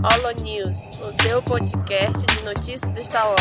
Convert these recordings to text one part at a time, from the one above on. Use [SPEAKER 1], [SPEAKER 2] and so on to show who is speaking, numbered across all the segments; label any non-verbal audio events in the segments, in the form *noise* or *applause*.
[SPEAKER 1] Holo News, o seu podcast de notícias do Star Wars.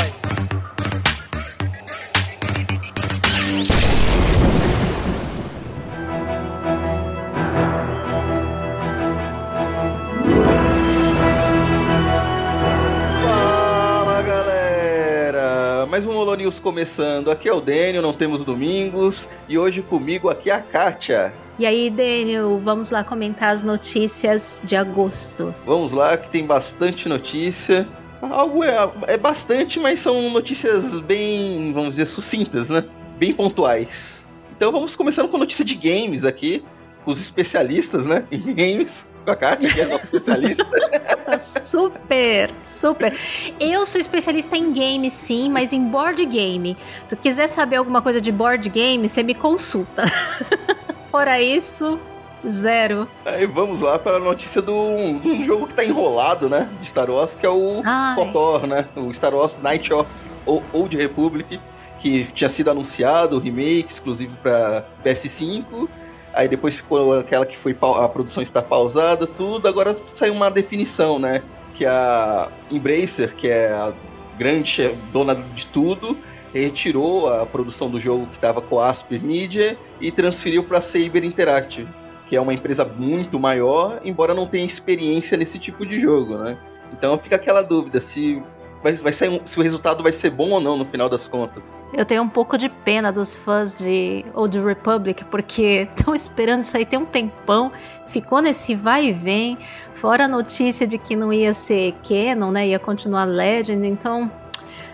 [SPEAKER 2] Fala galera! Mais um Holo News começando. Aqui é o Daniel, não temos domingos. E hoje comigo aqui é a Kátia.
[SPEAKER 3] E aí, Daniel, vamos lá comentar as notícias de agosto.
[SPEAKER 2] Vamos lá, que tem bastante notícia. Algo é, é bastante, mas são notícias bem, vamos dizer, sucintas, né? Bem pontuais. Então vamos começando com notícia de games aqui, com os especialistas, né? Em games. Com a Kátia, que é nossa especialista. *laughs*
[SPEAKER 3] super, super. Eu sou especialista em game, sim, mas em board game. Se tu quiser saber alguma coisa de board game, você me consulta. *laughs* Fora isso, zero.
[SPEAKER 2] Aí vamos lá para a notícia de um jogo que tá enrolado, né? De Star Wars, que é o
[SPEAKER 3] Ai.
[SPEAKER 2] KOTOR, né? O Star Wars Night of Old Republic, que tinha sido anunciado, o remake exclusivo para PS5. Aí depois ficou aquela que foi a produção está pausada, tudo. Agora saiu uma definição, né? Que a Embracer, que é a grande dona de tudo, retirou a produção do jogo que estava com a Asper Media e transferiu para a Saber Interactive, que é uma empresa muito maior, embora não tenha experiência nesse tipo de jogo, né? Então fica aquela dúvida se vai, vai sair um- se o resultado vai ser bom ou não no final das contas.
[SPEAKER 3] Eu tenho um pouco de pena dos fãs de Old Republic, porque *laughs* estão esperando isso aí tem um tempão, ficou nesse vai e vem, fora a notícia de que não ia ser Canon, né, ia continuar Legend, então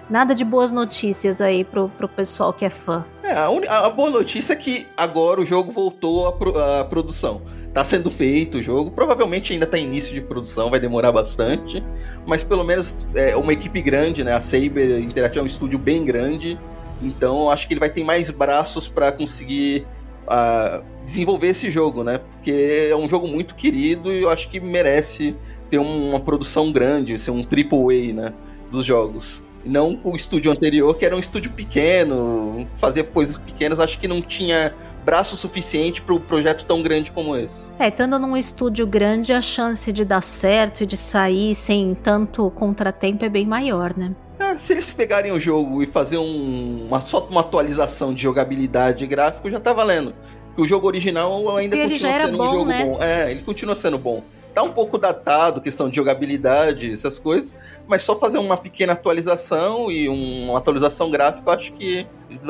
[SPEAKER 3] nada de boas notícias aí pro, pro pessoal que é fã.
[SPEAKER 2] É, a, uni- a boa notícia é que agora o jogo voltou à, pro- produção. Tá sendo feito o jogo, provavelmente ainda tá início de produção, vai demorar bastante, mas pelo menos é uma equipe grande, né? A Saber Interactive é um estúdio bem grande, então acho que ele vai ter mais braços para conseguir ah, desenvolver esse jogo, né? Porque é um jogo muito querido e eu acho que merece ter um- uma produção grande, ser um triple A, né? Dos jogos. E Não o estúdio anterior, que era um estúdio pequeno, fazia coisas pequenas, acho que não tinha braço suficiente para um projeto tão grande como esse.
[SPEAKER 3] É, estando num estúdio grande, a chance de dar certo e de sair sem tanto contratempo é bem maior, né?
[SPEAKER 2] É, se eles pegarem o jogo e fazer um- uma, só uma atualização de jogabilidade e gráfico, já tá valendo. O jogo original ainda
[SPEAKER 3] E
[SPEAKER 2] continua sendo
[SPEAKER 3] bom,
[SPEAKER 2] um jogo
[SPEAKER 3] né?
[SPEAKER 2] bom. É, ele continua sendo bom. Tá um pouco datado, questão de jogabilidade, essas coisas, mas só fazer uma pequena atualização e um- uma atualização gráfica, eu acho que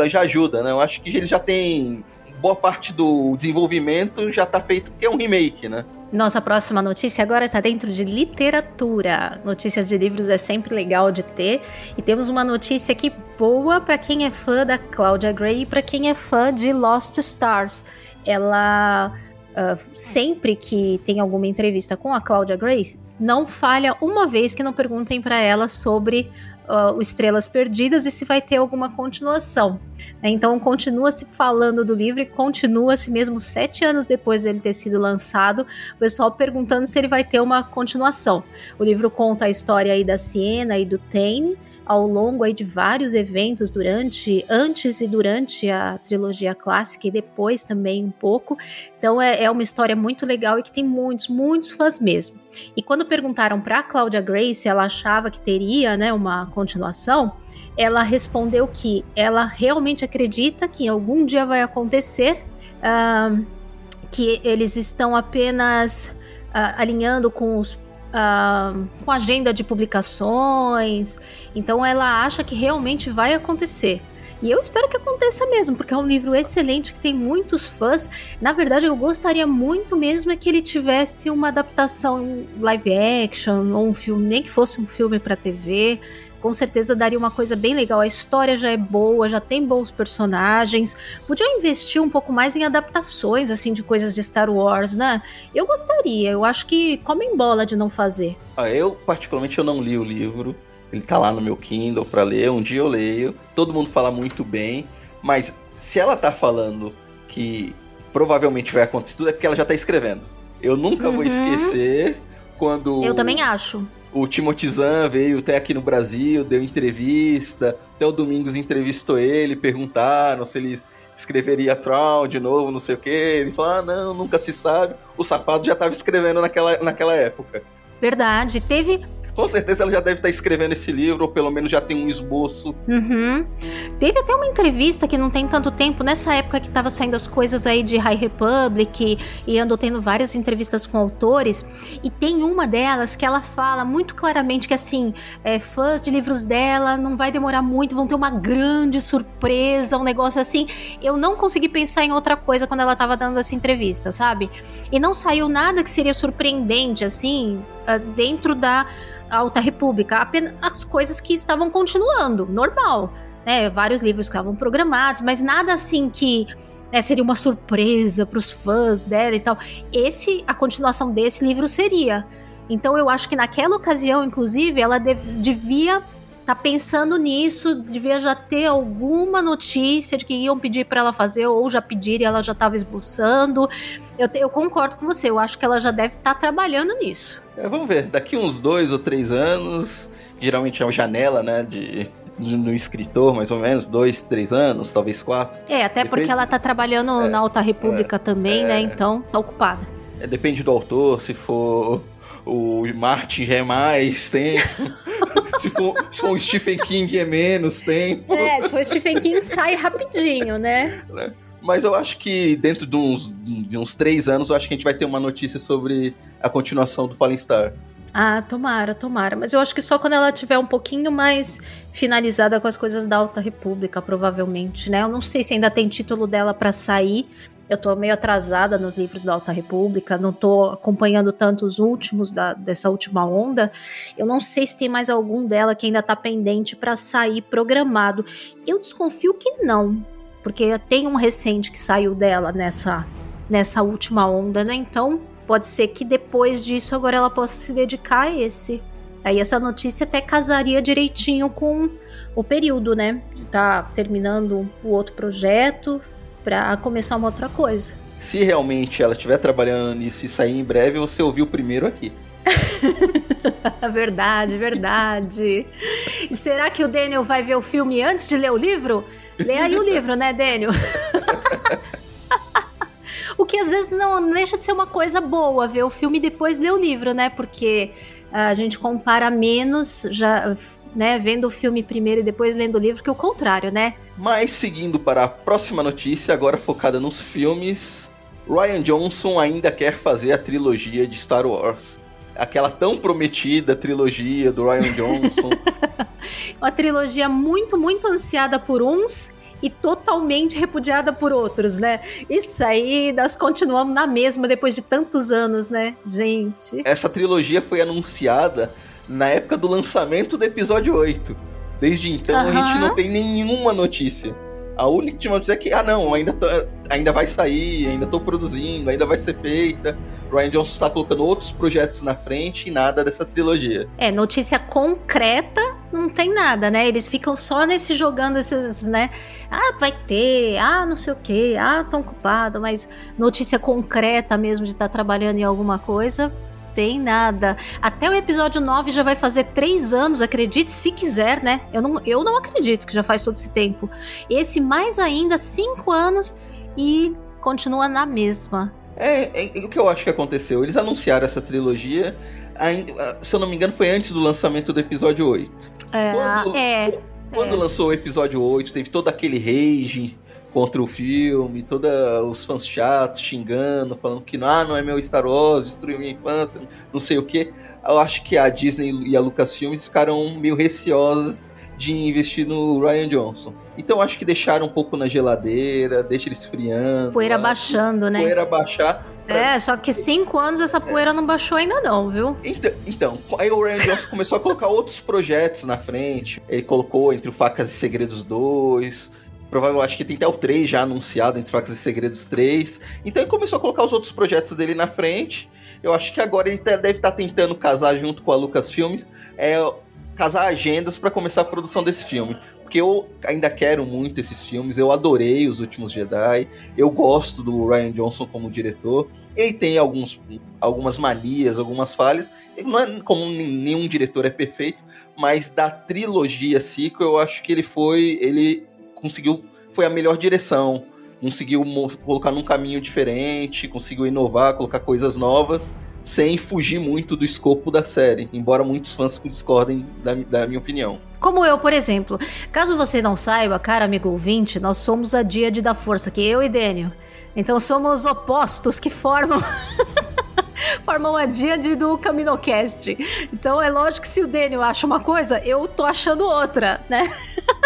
[SPEAKER 2] já ajuda, né? Eu acho que ele já tem boa parte do desenvolvimento já tá feito porque é um remake, né?
[SPEAKER 3] Nossa próxima notícia agora está dentro de literatura. Notícias de livros é sempre legal de ter. E temos uma notícia aqui boa para quem é fã da Claudia Gray e para quem é fã de Lost Stars. Ela, ah, sempre que tem alguma entrevista com a Claudia Gray, não falha uma vez que não perguntem para ela sobre o Estrelas Perdidas e se vai ter alguma continuação. né? Então continua se falando do livro e continua se mesmo sete anos depois dele ter sido lançado, o pessoal perguntando se ele vai ter uma continuação. O livro conta a história aí da Siena e do Tane ao longo aí de vários eventos durante, antes e durante a trilogia clássica e depois também um pouco. Então é, é uma história muito legal e que tem muitos, muitos fãs mesmo. E quando perguntaram para Cláudia Gray se ela achava que teria, né, uma continuação, ela respondeu que ela realmente acredita que algum dia vai acontecer, ah, que eles estão apenas ah, alinhando com os ah, com agenda de publicações. Então ela acha que realmente vai acontecer. E eu espero que aconteça mesmo, porque é um livro excelente que tem muitos fãs. Na verdade, eu gostaria muito mesmo é que ele tivesse uma adaptação live action ou um filme, nem que fosse um filme para TV. Com certeza daria uma coisa bem legal. A história já é boa, já tem bons personagens. Podiam investir um pouco mais em adaptações assim de coisas de Star Wars, né? Eu gostaria. Eu acho que comem bola de não fazer.
[SPEAKER 2] Ah, eu, particularmente, eu não li o livro. Ele tá lá no meu Kindle pra ler. Um dia eu leio. Todo mundo fala muito bem. Mas se ela tá falando que provavelmente vai acontecer tudo, é porque ela já tá escrevendo. Eu nunca vou
[SPEAKER 3] Uhum.
[SPEAKER 2] esquecer quando
[SPEAKER 3] Eu também acho.
[SPEAKER 2] O Timothy veio até aqui no Brasil, deu entrevista. Até o Domingos entrevistou ele, perguntaram se ele escreveria Troll de novo, não sei o que. Ele falou: ah, não, nunca se sabe. O safado já tava escrevendo naquela, naquela época.
[SPEAKER 3] Verdade. Teve
[SPEAKER 2] com certeza ela já deve estar escrevendo esse livro, ou pelo menos já tem um esboço.
[SPEAKER 3] Uhum. Teve até uma entrevista que não tem tanto tempo, nessa época que estava saindo as coisas aí de High Republic, e andou tendo várias entrevistas com autores, e tem uma delas que ela fala muito claramente que assim, é, fãs de livros dela não vai demorar muito, vão ter uma grande surpresa, um negócio assim. Eu não consegui pensar em outra coisa quando ela estava dando essa entrevista, sabe? E não saiu nada que seria surpreendente, assim, ah, dentro da Alta República, apenas as coisas que estavam continuando, normal. Né? Vários livros estavam programados, mas nada assim que né, seria uma surpresa para os fãs dela e tal. Esse, a continuação desse livro seria. Então eu acho que naquela ocasião, inclusive, ela dev, devia tá pensando nisso, devia já ter alguma notícia de que iam pedir para ela fazer, ou já pediram e ela já estava esboçando. Eu, eu, concordo com você, eu acho que ela já deve estar tá trabalhando nisso.
[SPEAKER 2] É, vamos ver, daqui uns dois ou três anos, geralmente é uma janela, né, de, no escritor, mais ou menos, dois, três anos, talvez quatro.
[SPEAKER 3] É, até depende... porque ela tá trabalhando é, na Alta República é, também, né? é, né? Então, tá ocupada.
[SPEAKER 2] É, depende do autor, se for o Martin é mais tempo. *laughs* se, for, se for o Stephen King é menos tempo.
[SPEAKER 3] É, se for Stephen King sai rapidinho, né?
[SPEAKER 2] né? Mas eu acho que dentro de uns, de uns três anos, eu acho que a gente vai ter uma notícia sobre a continuação do Fallen Stars.
[SPEAKER 3] Ah, tomara, tomara. Mas eu acho que só quando ela tiver um pouquinho mais finalizada com as coisas da Alta República, provavelmente, né? Eu não sei se ainda tem título dela para sair, eu tô meio atrasada nos livros da Alta República, não tô acompanhando tanto os últimos da, dessa última onda. Eu não sei se tem mais algum dela que ainda tá pendente para sair programado. Eu desconfio que não, porque tem um recente que saiu dela nessa nessa última onda, né? Então, pode ser que depois disso agora ela possa se dedicar a esse. Aí essa notícia até casaria direitinho com o período, né? De tá terminando o outro projeto, para começar uma outra coisa.
[SPEAKER 2] Se realmente ela estiver trabalhando nisso e sair em breve, você ouviu primeiro aqui. *laughs*
[SPEAKER 3] verdade, verdade. E será que o Daniel vai ver o filme antes de ler o livro? Lê aí o livro, né, Daniel? *laughs* o que às vezes não deixa de ser uma coisa boa ver o filme e depois ler o livro, né? Porque a gente compara menos, já né, vendo o filme primeiro e depois lendo o livro, que o contrário, né?
[SPEAKER 2] Mas seguindo para a próxima notícia, agora focada nos filmes, Ryan Johnson ainda quer fazer a trilogia de Star Wars. Aquela tão prometida trilogia do Ryan Johnson. *laughs*
[SPEAKER 3] Uma trilogia muito, muito ansiada por uns e totalmente repudiada por outros, né? Isso aí, nós continuamos na mesma depois de tantos anos, né, gente?
[SPEAKER 2] Essa trilogia foi anunciada na época do lançamento do episódio 8. Desde então uhum. a gente não tem nenhuma notícia. A única notícia é que, ah não, ainda, tá, ainda vai sair, ainda tô produzindo, ainda vai ser feita. Ryan Johnson está colocando outros projetos na frente e nada dessa trilogia.
[SPEAKER 3] É, notícia concreta não tem nada, né? Eles ficam só nesse jogando esses, né? Ah, vai ter, ah, não sei o quê, ah, tão ocupado, mas notícia concreta mesmo de estar tá trabalhando em alguma coisa, tem nada. Até o episódio 9 já vai fazer três anos, acredite se quiser, né? Eu não, eu não acredito que já faz todo esse tempo. Esse mais ainda, cinco anos e continua na mesma.
[SPEAKER 2] É, é, o que eu acho que aconteceu. Eles anunciaram essa trilogia, ainda, se eu não me engano, foi antes do lançamento do episódio 8.
[SPEAKER 3] É, quando, é.
[SPEAKER 2] Quando é. lançou o episódio 8, teve todo aquele rage contra o filme, todos os fãs chatos xingando, falando que ah, não é meu Star Wars, destruiu minha infância, não sei o que. Eu acho que a Disney e a Lucasfilmes ficaram meio receosas de investir no Ryan Johnson. Então acho que deixaram um pouco na geladeira, deixa ele esfriando.
[SPEAKER 3] Poeira baixando, né?
[SPEAKER 2] Poeira baixar.
[SPEAKER 3] Pra... É, só que cinco anos essa poeira é. não baixou ainda não, viu?
[SPEAKER 2] Então, então, aí o Ryan Johnson começou a colocar outros projetos na frente. Ele colocou entre o Facas e Segredos 2, Provavelmente, acho que tem até o 3 já anunciado, entre Facas e Segredos 3. Então ele começou a colocar os outros projetos dele na frente. Eu acho que agora ele deve estar tá tentando casar junto com a Lucasfilmes, é, casar agendas para começar a produção desse filme. Porque eu ainda quero muito esses filmes, eu adorei Os Últimos Jedi, eu gosto do Ryan Johnson como diretor. Ele tem alguns, algumas manias, algumas falhas. Ele não é como nenhum diretor é perfeito, mas da trilogia sequel eu acho que ele foi. Ele conseguiu. Foi a melhor direção. Conseguiu colocar num caminho diferente, conseguiu inovar, colocar coisas novas. sem fugir muito do escopo da série, embora muitos fãs discordem da, da minha opinião.
[SPEAKER 3] Como eu, por exemplo. Caso você não saiba, cara amigo ouvinte, nós somos a Díade da Força, que eu e Dênio. Então somos opostos que formam. *laughs* formam a Díade do Caminocast. Então é lógico que se o Dênio acha uma coisa, eu tô achando outra, né? *laughs*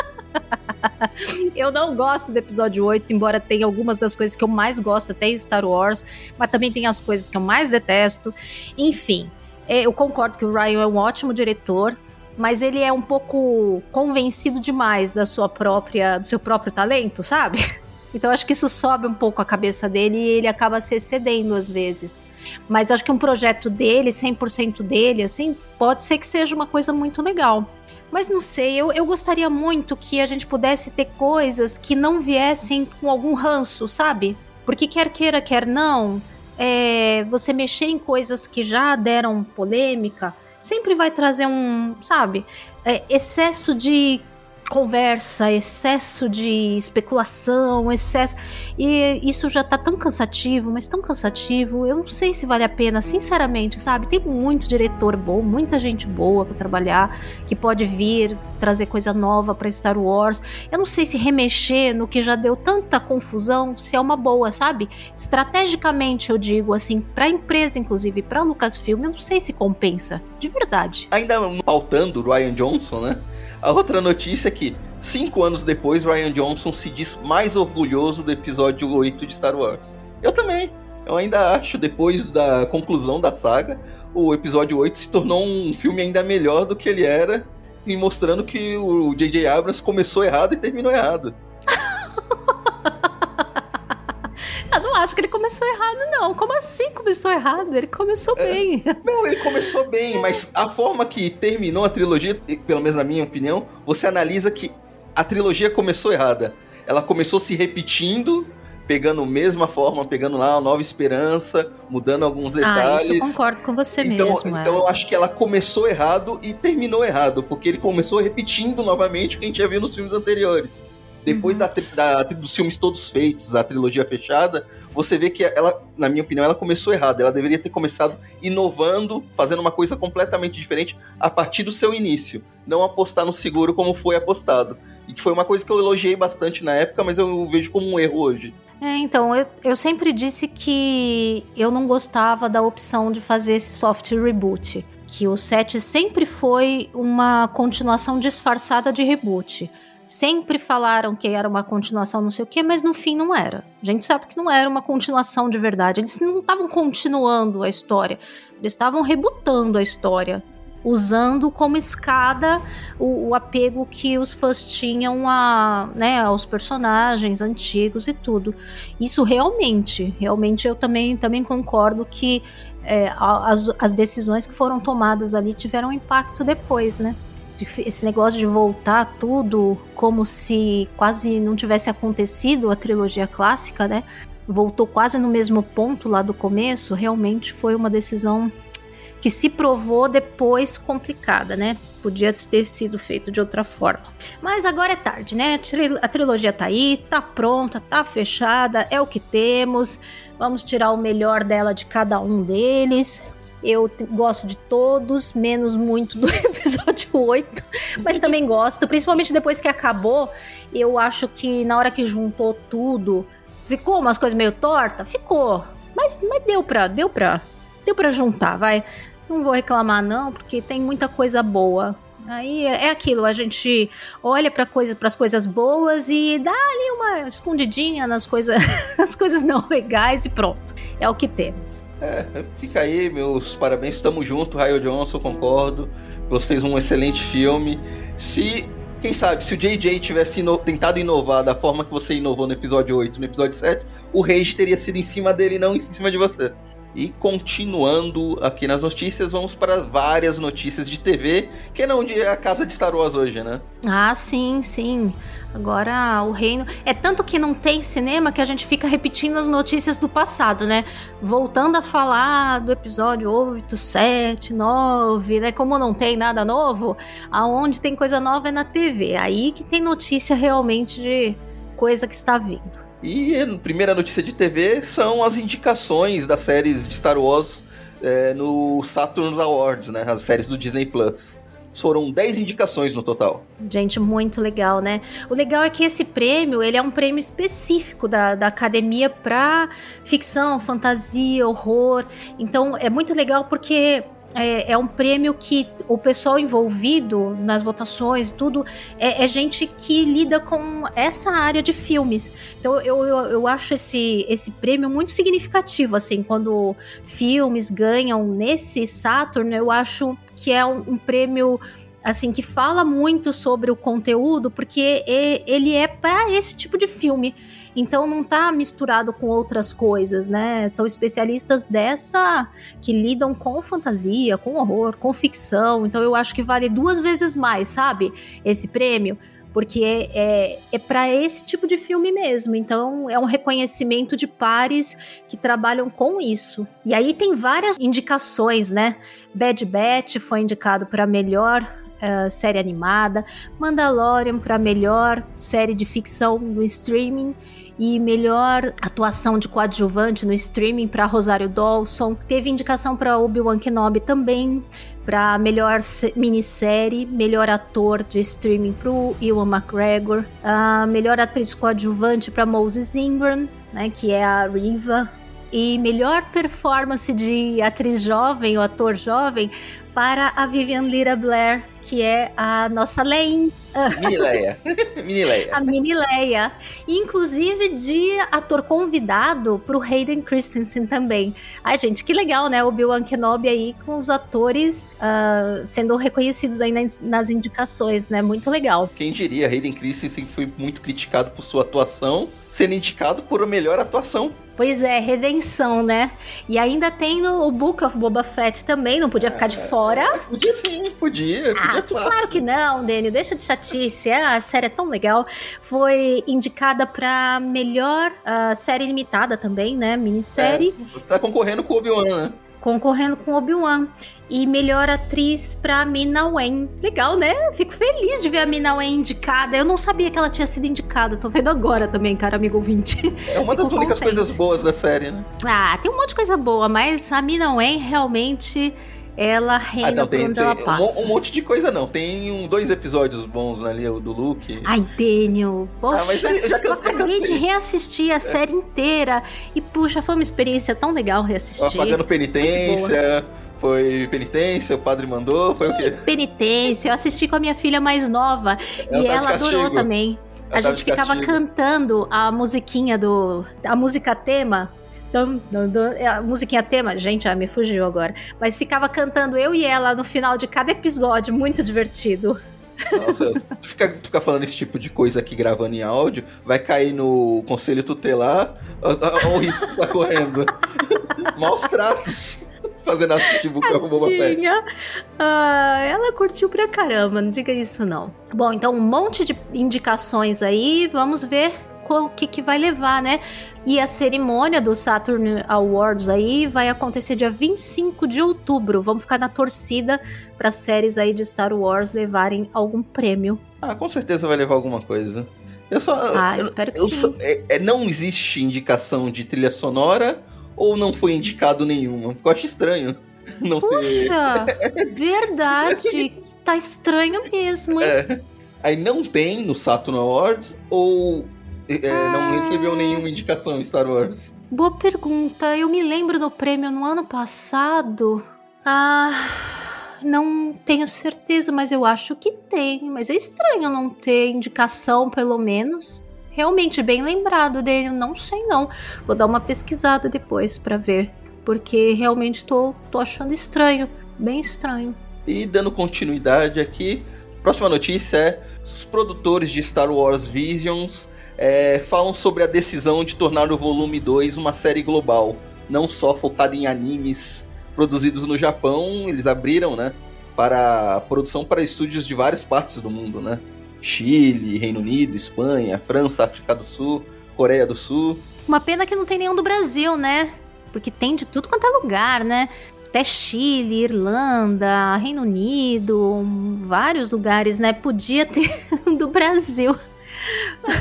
[SPEAKER 3] *laughs* eu não gosto do episódio 8, embora tenha algumas das coisas que eu mais gosto, até em Star Wars, mas também tem as coisas que eu mais detesto. Enfim, é, eu concordo que o Ryan é um ótimo diretor, mas ele é um pouco convencido demais da sua própria, do seu próprio talento, sabe? *laughs* Então acho que isso sobe um pouco a cabeça dele e ele acaba se excedendo às vezes. Mas acho que um projeto dele, 100% dele, assim, pode ser que seja uma coisa muito legal. Mas não sei, eu, eu gostaria muito que a gente pudesse ter coisas que não viessem com algum ranço, sabe? Porque quer queira, quer não, é, você mexer em coisas que já deram polêmica sempre vai trazer um, sabe, é, excesso de conversa, excesso de especulação, excesso. E isso já tá tão cansativo, mas tão cansativo. Eu não sei se vale a pena, sinceramente, sabe? Tem muito diretor bom, muita gente boa para trabalhar, que pode vir trazer coisa nova para Star Wars. Eu não sei se remexer no que já deu tanta confusão, se é uma boa, sabe? Estrategicamente, eu digo assim, para empresa inclusive, para Lucasfilm, eu não sei se compensa, de verdade.
[SPEAKER 2] Ainda pautando o Ryan Johnson, né? A outra notícia é que, cinco anos depois, Ryan Johnson se diz mais orgulhoso do episódio 8 de Star Wars. Eu também. Eu ainda acho, depois da conclusão da saga, o episódio 8 se tornou um filme ainda melhor do que ele era, e mostrando que o J.J. Abrams começou errado e terminou errado.
[SPEAKER 3] Acho que ele começou errado, não. Como assim começou errado? Ele começou é, bem. *laughs*
[SPEAKER 2] Não, ele começou bem, mas a forma que terminou a trilogia, pelo menos na minha opinião, você analisa que a trilogia começou errada. Ela começou se repetindo, pegando a mesma forma, pegando lá a Nova Esperança, mudando alguns detalhes. Ah,
[SPEAKER 3] isso eu concordo com você
[SPEAKER 2] então,
[SPEAKER 3] mesmo.
[SPEAKER 2] Então é. eu acho que ela começou errado e terminou errado, porque ele começou repetindo novamente o que a gente já viu nos filmes anteriores. Depois uhum. da, da, dos filmes todos feitos, a trilogia fechada, você vê que ela, na minha opinião, ela começou errado. Ela deveria ter começado inovando, fazendo uma coisa completamente diferente a partir do seu início. Não apostar no seguro como foi apostado. E que foi uma coisa que eu elogiei bastante na época, mas eu vejo como um erro hoje.
[SPEAKER 3] É, então, eu, eu sempre disse que eu não gostava da opção de fazer esse soft reboot. Que o 7 sempre foi uma continuação disfarçada de reboot. Sempre falaram que era uma continuação, não sei o quê, mas no fim não era. A gente sabe que não era uma continuação de verdade. Eles não estavam continuando a história, eles estavam rebutando a história, usando como escada o, o, apego que os fãs tinham a, né, aos personagens antigos e tudo. Isso realmente, realmente eu também, também concordo que é, as, as decisões que foram tomadas ali tiveram impacto depois, né? Esse negócio de voltar tudo como se quase não tivesse acontecido a trilogia clássica, né? Voltou quase no mesmo ponto lá do começo, realmente foi uma decisão que se provou depois complicada, né? Podia ter sido feito de outra forma. Mas agora é tarde, né? A trilogia tá aí, tá pronta, tá fechada, é o que temos. Vamos tirar o melhor dela de cada um deles. Eu gosto de todos, menos muito do *laughs* episódio 8, mas também gosto, principalmente depois que acabou. Eu acho que na hora que juntou tudo, ficou umas coisas meio torta, ficou. Mas, mas deu pra, deu pra, deu pra juntar, vai. Não vou reclamar não, porque tem muita coisa boa. Aí é, é aquilo, a gente olha para coisa, as coisas boas e dá ali uma escondidinha nas coisas, *laughs* nas coisas não legais e pronto. É o que temos.
[SPEAKER 2] É, fica aí, meus parabéns, estamos juntos, Raio Johnson, concordo. Você fez um excelente filme. Se, quem sabe, se o JJ tivesse ino tentado inovar da forma que você inovou no episódio 8, no episódio 7, o Rage teria sido em cima dele e não em cima de você. E continuando aqui nas notícias, vamos para várias notícias de TV, que não é a casa de Star Wars hoje, né?
[SPEAKER 3] Ah, sim, sim. Agora o reino. É tanto que não tem cinema que a gente fica repetindo as notícias do passado, né? Voltando a falar do episódio 8, 7, 9, né? Como não tem nada novo, aonde tem coisa nova é na TV. Aí que tem notícia realmente de coisa que está vindo.
[SPEAKER 2] E primeira notícia de TV são as indicações das séries de Star Wars é, no Saturn Awards, né? As séries do Disney Plus. Foram 10 indicações no total.
[SPEAKER 3] Gente, muito legal, né? O legal é que esse prêmio, ele é um prêmio específico da, da academia para ficção, fantasia, horror. Então, é muito legal porque é, é, um prêmio que o pessoal envolvido nas votações, tudo, é, é, gente que lida com essa área de filmes. Então eu, eu, eu, acho esse, esse prêmio muito significativo, assim, quando filmes ganham nesse Saturn, eu acho que é um, um prêmio assim que fala muito sobre o conteúdo, porque ele é para esse tipo de filme. Então não tá misturado com outras coisas, né? São especialistas dessa que lidam com fantasia, com horror, com ficção. Então eu acho que vale duas vezes mais, sabe? Esse prêmio porque é, é, é para esse tipo de filme mesmo. Então é um reconhecimento de pares que trabalham com isso. E aí tem várias indicações, né? Bad Batch foi indicado para melhor uh, série animada, Mandalorian para melhor série de ficção no streaming e melhor atuação de coadjuvante no streaming para Rosário Dawson. Teve indicação para Obi-Wan Kenobi também, para melhor minissérie, melhor ator de streaming para Ewan McGregor, melhor atriz coadjuvante para Moses Ingram, né, que é a Riva, e melhor performance de atriz jovem ou ator jovem para a Vivian Lira Blair, que é a nossa Leia.
[SPEAKER 2] Mini Leia. *laughs* Mini Leia.
[SPEAKER 3] A Mini Leia. Inclusive de ator convidado para o Hayden Christensen também. Ai, gente, que legal, né? O Bill Kenobi aí com os atores uh, sendo reconhecidos aí nas, nas indicações, né? Muito legal.
[SPEAKER 2] Quem diria, Hayden Christensen foi muito criticado por sua atuação, sendo indicado por a melhor atuação
[SPEAKER 3] Pois é, redenção, né? E ainda tem o Book of Boba Fett também, não podia ficar de fora.
[SPEAKER 2] Podia sim, podia. podia
[SPEAKER 3] ah, claro que não, Dani, deixa de chatice. Ah, a série é tão legal. Foi indicada pra melhor uh, série limitada também, né? Minissérie.
[SPEAKER 2] É, tá concorrendo com o Obi-Wan, né?
[SPEAKER 3] Concorrendo com Obi-Wan. E melhor atriz pra Mina Wen. Legal, né? Fico feliz de ver a Mina Wen indicada. Eu não sabia que ela tinha sido indicada. Tô vendo agora também, cara, amigo ouvinte.
[SPEAKER 2] É uma das únicas coisas boas da série, né?
[SPEAKER 3] Ah, tem um monte de coisa boa, mas a Mina Wen realmente ela reina ah, não, tem, onde
[SPEAKER 2] tem,
[SPEAKER 3] ela passa.
[SPEAKER 2] Um, um, monte de coisa não. Tem um, dois episódios bons ali, o do Luke.
[SPEAKER 3] Ai, Daniel. Poxa, ah, mas eu, já eu acabei de reassistir a é. série inteira. E, puxa, foi uma experiência tão legal reassistir.
[SPEAKER 2] Pagando penitência. Foi penitência, o padre mandou, foi o quê?
[SPEAKER 3] Penitência, eu assisti com a minha filha mais nova. Ela e ela adorou também. Ela a gente ficava cantando a musiquinha do. a música tema Dum, dum, dum. É, a musiquinha tema, gente, ah, me fugiu agora. Mas ficava cantando eu e ela no final de cada episódio, muito divertido.
[SPEAKER 2] Nossa, tu fica, tu fica falando esse tipo de coisa aqui gravando em áudio, vai cair no conselho tutelar, olha o risco que tá correndo. *laughs* Maus tratos fazendo assistir Book of Boba Fett.
[SPEAKER 3] Ah, ela curtiu pra caramba, não diga isso não. Bom, então um monte de indicações aí, vamos ver o que, que vai levar, né? E a cerimônia do Saturn Awards aí vai acontecer dia 25 de outubro. Vamos ficar na torcida para séries aí de Star Wars levarem algum prêmio.
[SPEAKER 2] Ah, com certeza vai levar alguma coisa. Eu só.
[SPEAKER 3] Ah, eu, espero que eu, sim. Só,
[SPEAKER 2] é, é, não existe indicação de trilha sonora ou não foi indicado nenhuma? Eu acho estranho. *laughs* Não
[SPEAKER 3] Puxa, ter... *laughs* verdade. tá estranho mesmo, hein? É.
[SPEAKER 2] Aí não tem no Saturn Awards ou é, ah. não recebeu nenhuma indicação em Star Wars?
[SPEAKER 3] Boa pergunta. Eu me lembro do prêmio no ano passado. Ah, não tenho certeza, mas eu acho que tem. Mas é estranho não ter indicação, pelo menos. Realmente bem lembrado dele, não sei não. Vou dar uma pesquisada depois para ver, porque realmente tô, tô achando estranho, bem estranho.
[SPEAKER 2] E dando continuidade aqui, próxima notícia é: os produtores de Star Wars Visions é, falam sobre a decisão de tornar o volume 2 uma série global, não só focada em animes produzidos no Japão, eles abriram, né, para produção para estúdios de várias partes do mundo, né? Chile, Reino Unido, Espanha, França, África do Sul, Coreia do Sul.
[SPEAKER 3] Uma pena que não tem nenhum do Brasil, né? Porque tem de tudo quanto é lugar, né? Até Chile, Irlanda, Reino Unido, vários lugares, né? Podia ter *laughs* do Brasil.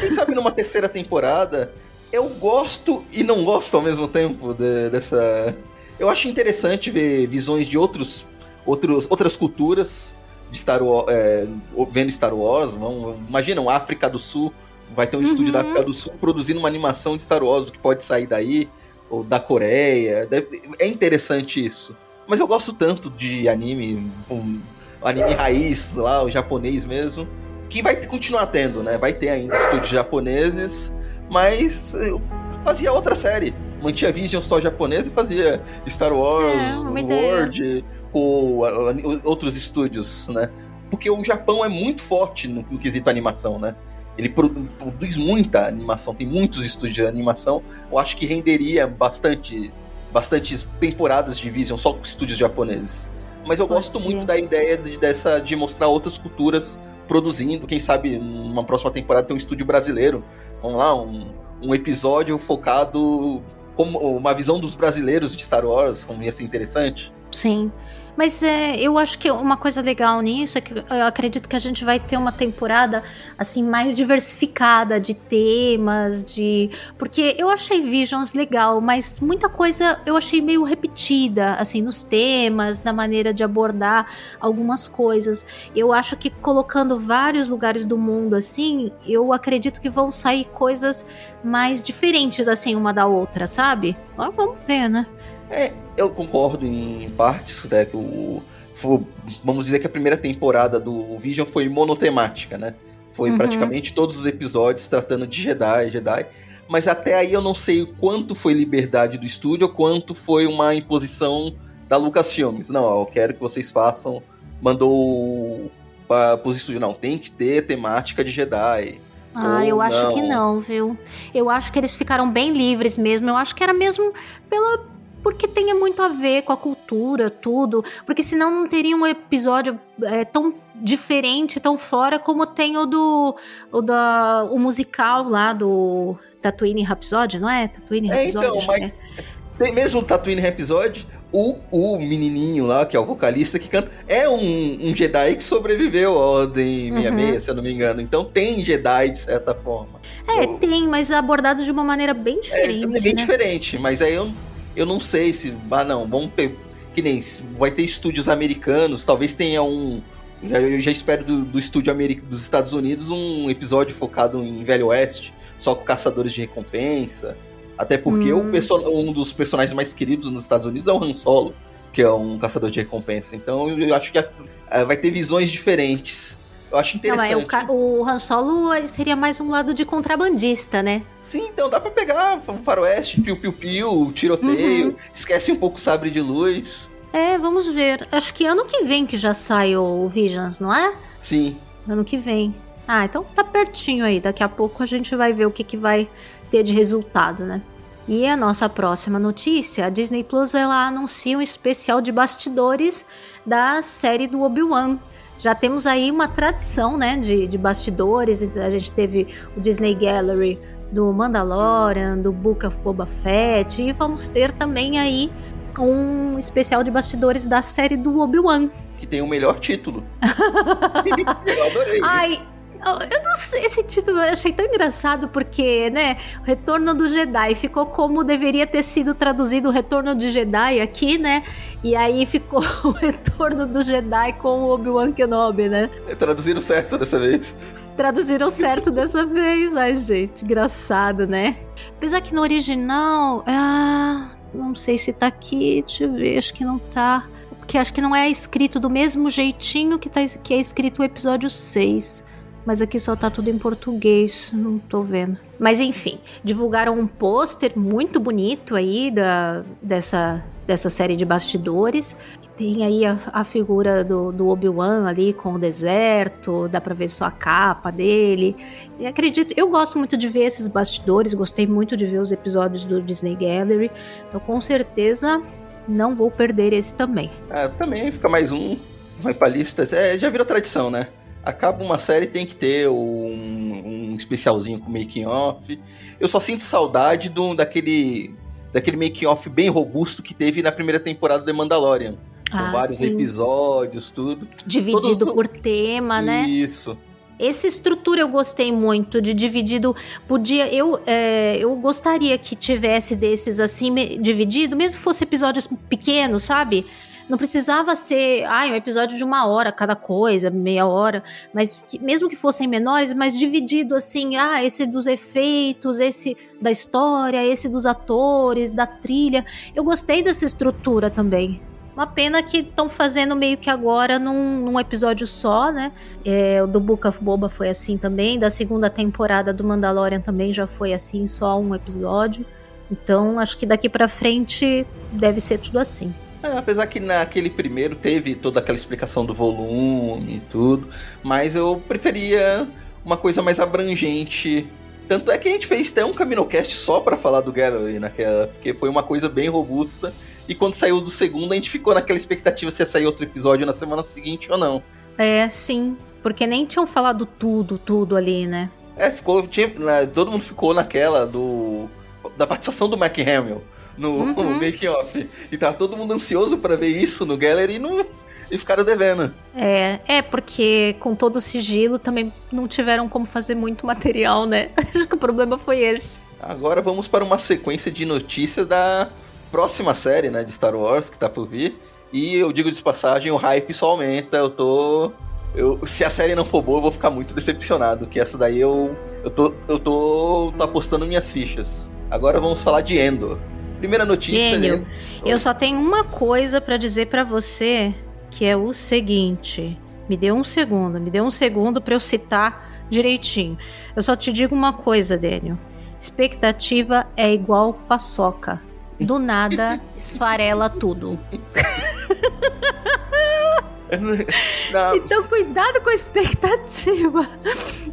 [SPEAKER 2] Quem sabe numa terceira temporada eu gosto e não gosto ao mesmo tempo de, dessa Eu acho interessante ver visões de outros, outros, outras culturas de Star Wars, é, vendo Star Wars. Vamos, imagina, África do Sul, vai ter um uhum. estúdio da África do Sul produzindo uma animação de Star Wars, que pode sair daí, ou da Coreia. É interessante isso. Mas eu gosto tanto de anime, um, anime raiz lá, o japonês mesmo, que vai continuar tendo, né? Vai ter ainda estúdios japoneses, mas eu fazia outra série. Mantinha Vision só japonesa e fazia Star Wars, é, World, com outros estúdios, né? Porque o Japão é muito forte no, no quesito animação, né? Ele produz muita animação, tem muitos estúdios de animação. Eu acho que renderia bastante, bastantes temporadas de Vision só com estúdios japoneses. Mas eu gosto muito da ideia de, dessa, de mostrar outras culturas produzindo. Quem sabe numa próxima temporada tem um estúdio brasileiro. Vamos lá, um, um episódio focado como uma visão dos brasileiros de Star Wars, como ia ser interessante.
[SPEAKER 3] Sim. Mas é, eu acho que uma coisa legal nisso é que eu acredito que a gente vai ter uma temporada assim mais diversificada de temas, de porque eu achei Visions legal, mas muita coisa eu achei meio repetida assim nos temas, na maneira de abordar algumas coisas. Eu acho que colocando vários lugares do mundo assim, eu acredito que vão sair coisas mais diferentes assim uma da outra, sabe? Vamos ver, né?
[SPEAKER 2] É, eu concordo em partes, né? Que o, foi, vamos dizer que a primeira temporada do Vision foi monotemática, né? Foi uhum. praticamente todos os episódios tratando de Jedi, Jedi. Mas até aí eu não sei quanto foi liberdade do estúdio, quanto foi uma imposição da Lucasfilmes. Não, eu quero que vocês façam. Mandou para os estúdios, não, tem que ter temática de Jedi.
[SPEAKER 3] Ah, eu acho não. que não, viu? Eu acho que eles ficaram bem livres mesmo. Eu acho que era mesmo pela, porque tenha muito a ver com a cultura, tudo. Porque senão não teria um episódio é, tão diferente, tão fora como tem o do o, da, o musical lá do Tatooine Rhapsody, não é? Tatooine Rhapsody. É, então, mas
[SPEAKER 2] é. tem mesmo o Tatooine Rhapsody, o, o menininho lá, que é o vocalista que canta, é um, um Jedi que sobreviveu à Ordem 66, uhum. se eu não me engano. Então tem Jedi de certa forma.
[SPEAKER 3] É, então, tem, mas abordado de uma maneira bem diferente. É, bem
[SPEAKER 2] né? diferente, mas aí eu eu não sei se. Ah, não, vamos. Que nem. Vai ter estúdios americanos, talvez tenha um. Já, eu já espero do, do estúdio dos Estados Unidos um episódio focado em Velho Oeste, só com caçadores de recompensa. Até porque hum. o um dos personagens mais queridos nos Estados Unidos é o Han Solo, que é um caçador de recompensa. Então eu acho que é, vai ter visões diferentes. Eu acho interessante.
[SPEAKER 3] Não, é, o, o Han Solo seria mais um lado de contrabandista, né?
[SPEAKER 2] Sim, então dá pra pegar um faroeste, piu-piu-piu, tiroteio, uhum. esquece um pouco o sabre de luz.
[SPEAKER 3] É, vamos ver. Acho que ano que vem que já sai o Visions, não é?
[SPEAKER 2] Sim.
[SPEAKER 3] Ano que vem. Ah, então tá pertinho aí. Daqui a pouco a gente vai ver o que, que vai ter de resultado, né? E a nossa próxima notícia, a Disney Plus ela anuncia um especial de bastidores da série do Obi-Wan já temos aí uma tradição, né, de, de bastidores. A gente teve o Disney Gallery do Mandalorian, do Book of Boba Fett e vamos ter também aí um especial de bastidores da série do Obi-Wan.
[SPEAKER 2] Que tem o melhor título. *laughs* eu adorei.
[SPEAKER 3] Ai, eu não sei, esse título eu achei tão engraçado porque, né, Retorno do Jedi ficou como deveria ter sido traduzido o Retorno de Jedi aqui, né? E aí ficou *laughs* o Retorno do Jedi com o Obi-Wan Kenobi, né?
[SPEAKER 2] Traduziram certo dessa vez.
[SPEAKER 3] Traduziram certo dessa vez. Ai, gente, engraçado, né? Apesar que no original, ah, não sei se tá aqui, deixa eu ver, acho que não tá. Porque acho que não é escrito do mesmo jeitinho que, tá, que é escrito o episódio 6 mas aqui só tá tudo em português, não tô vendo. Mas enfim, divulgaram um pôster muito bonito aí da, dessa, dessa série de bastidores. Tem aí a, a figura do, do Obi-Wan ali com o deserto, dá pra ver só a capa dele. E acredito, eu gosto muito de ver esses bastidores, gostei muito de ver os episódios do Disney Gallery. Então com certeza não vou perder esse também.
[SPEAKER 2] É, também fica mais um. Vai pra lista. É, já virou tradição, né? Acaba uma série tem que ter um, um especialzinho com making off. Eu só sinto saudade do, daquele daquele making off bem robusto que teve na primeira temporada de Mandalorian. Com ah, vários sim. episódios, tudo.
[SPEAKER 3] Dividido Todos... por tema, né?
[SPEAKER 2] Isso.
[SPEAKER 3] Essa estrutura eu gostei muito de dividido. Podia. Eu, é, eu gostaria que tivesse desses assim, dividido, mesmo que fosse episódios pequenos, sabe? Não precisava ser, ai, um episódio de uma hora cada coisa, meia hora, mas que, mesmo que fossem menores, mas dividido assim, ah, esse dos efeitos, esse da história, esse dos atores, da trilha. Eu gostei dessa estrutura também. Uma pena que estão fazendo meio que agora num, num episódio só, né? É, o do Book of Boba foi assim também. Da segunda temporada do Mandalorian também já foi assim, só um episódio. Então acho que daqui para frente deve ser tudo assim.
[SPEAKER 2] É, apesar que naquele primeiro teve toda aquela explicação do volume e tudo, mas eu preferia uma coisa mais abrangente. Tanto é que a gente fez até um Caminocast só para falar do Gallery naquela, porque foi uma coisa bem robusta. E quando saiu do segundo, a gente ficou naquela expectativa se ia sair outro episódio na semana seguinte ou não.
[SPEAKER 3] É, sim. Porque nem tinham falado tudo, tudo ali, né?
[SPEAKER 2] É, ficou. Tinha, né, todo mundo ficou naquela do. Da participação do Mac Hamill no, uhum. *laughs* no making off. E tava todo mundo ansioso para ver isso no Gallery e não. E ficaram devendo.
[SPEAKER 3] É, é, porque com todo o sigilo também não tiveram como fazer muito material, né? *laughs* Acho que o problema foi esse.
[SPEAKER 2] Agora vamos para uma sequência de notícias da próxima série, né, de Star Wars que tá por vir. E eu digo de passagem, o hype só aumenta. Eu tô. Eu, se a série não for boa, eu vou ficar muito decepcionado. Que essa daí eu. Eu tô. Eu tô, tô apostando minhas fichas. Agora vamos falar de Endor. Primeira notícia.
[SPEAKER 3] Daniel, né? eu só tenho uma coisa para dizer para você, que é o seguinte. Me dê um segundo, me dê um segundo para eu citar direitinho. Eu só te digo uma coisa, Daniel. Expectativa é igual paçoca. Do nada, *laughs* esfarela tudo. *laughs* Então, cuidado com a expectativa.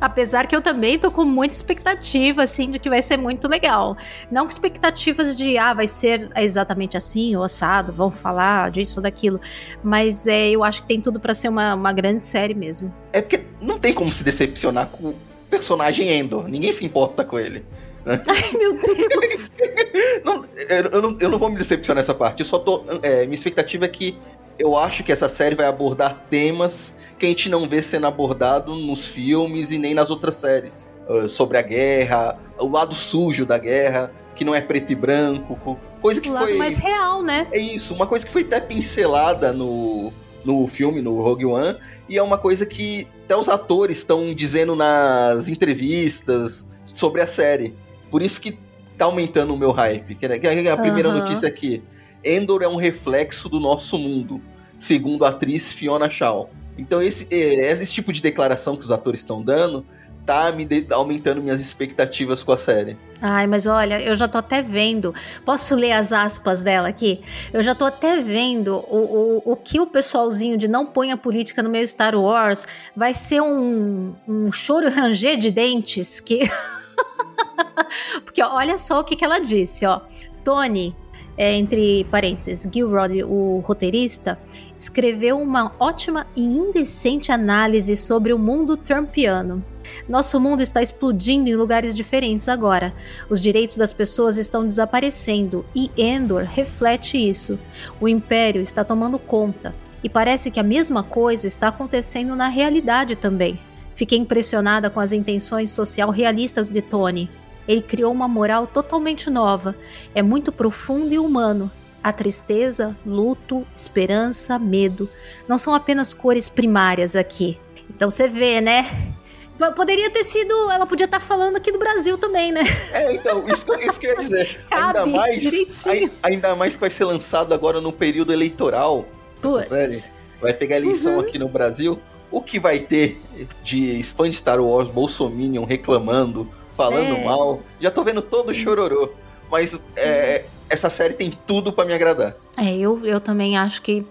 [SPEAKER 3] Apesar que eu também tô com muita expectativa, assim, de que vai ser muito legal. Não com expectativas de, ah, vai ser exatamente assim, ou assado, vão falar disso ou daquilo. Mas é, eu acho que tem tudo para ser uma, uma grande série mesmo.
[SPEAKER 2] É porque não tem como se decepcionar com o personagem Endor. Ninguém se importa com ele.
[SPEAKER 3] Ai, meu Deus! *laughs*
[SPEAKER 2] não, eu, não, eu não vou me decepcionar nessa parte. Eu só tô. É, minha expectativa é que eu acho que essa série vai abordar temas que a gente não vê sendo abordado nos filmes e nem nas outras séries. Uh, sobre a guerra, o lado sujo da guerra, que não é preto e branco, coisa que o
[SPEAKER 3] lado
[SPEAKER 2] foi.
[SPEAKER 3] mais real, né?
[SPEAKER 2] É isso, uma coisa que foi até pincelada no, no filme, no Rogue One, e é uma coisa que até os atores estão dizendo nas entrevistas sobre a série. Por isso que tá aumentando o meu hype. Que é a primeira uhum. notícia aqui. Endor é um reflexo do nosso mundo, segundo a atriz Fiona Shaw. Então esse, é, esse tipo de declaração que os atores estão dando tá me de, aumentando minhas expectativas com a série.
[SPEAKER 3] Ai, mas olha, eu já tô até vendo. Posso ler as aspas dela aqui? Eu já tô até vendo o, o, o que o pessoalzinho de não põe a política no meu Star Wars vai ser um, um choro ranger de dentes que. *laughs* Porque olha só o que, que ela disse, ó. Tony, é, entre parênteses, Gilrod, o roteirista, escreveu uma ótima e indecente análise sobre o mundo trumpiano. Nosso mundo está explodindo em lugares diferentes agora. Os direitos das pessoas estão desaparecendo e Endor reflete isso. O Império está tomando conta. E parece que a mesma coisa está acontecendo na realidade também. Fiquei impressionada com as intenções social realistas de Tony. Ele criou uma moral totalmente nova. É muito profundo e humano. A tristeza, luto, esperança, medo não são apenas cores primárias aqui. Então você vê, né? Poderia ter sido. Ela podia estar falando aqui do Brasil também, né?
[SPEAKER 2] É, então, isso, isso que eu ia dizer. *laughs* Cabe, ainda, mais, ainda mais que vai ser lançado agora no período eleitoral. Essa série. Vai pegar eleição uhum. aqui no Brasil. O que vai ter de fã de Star Wars, Bolsominion reclamando, falando é. mal. Já tô vendo todo chororô. Mas é, essa série tem tudo para me agradar.
[SPEAKER 3] É, eu, eu também acho que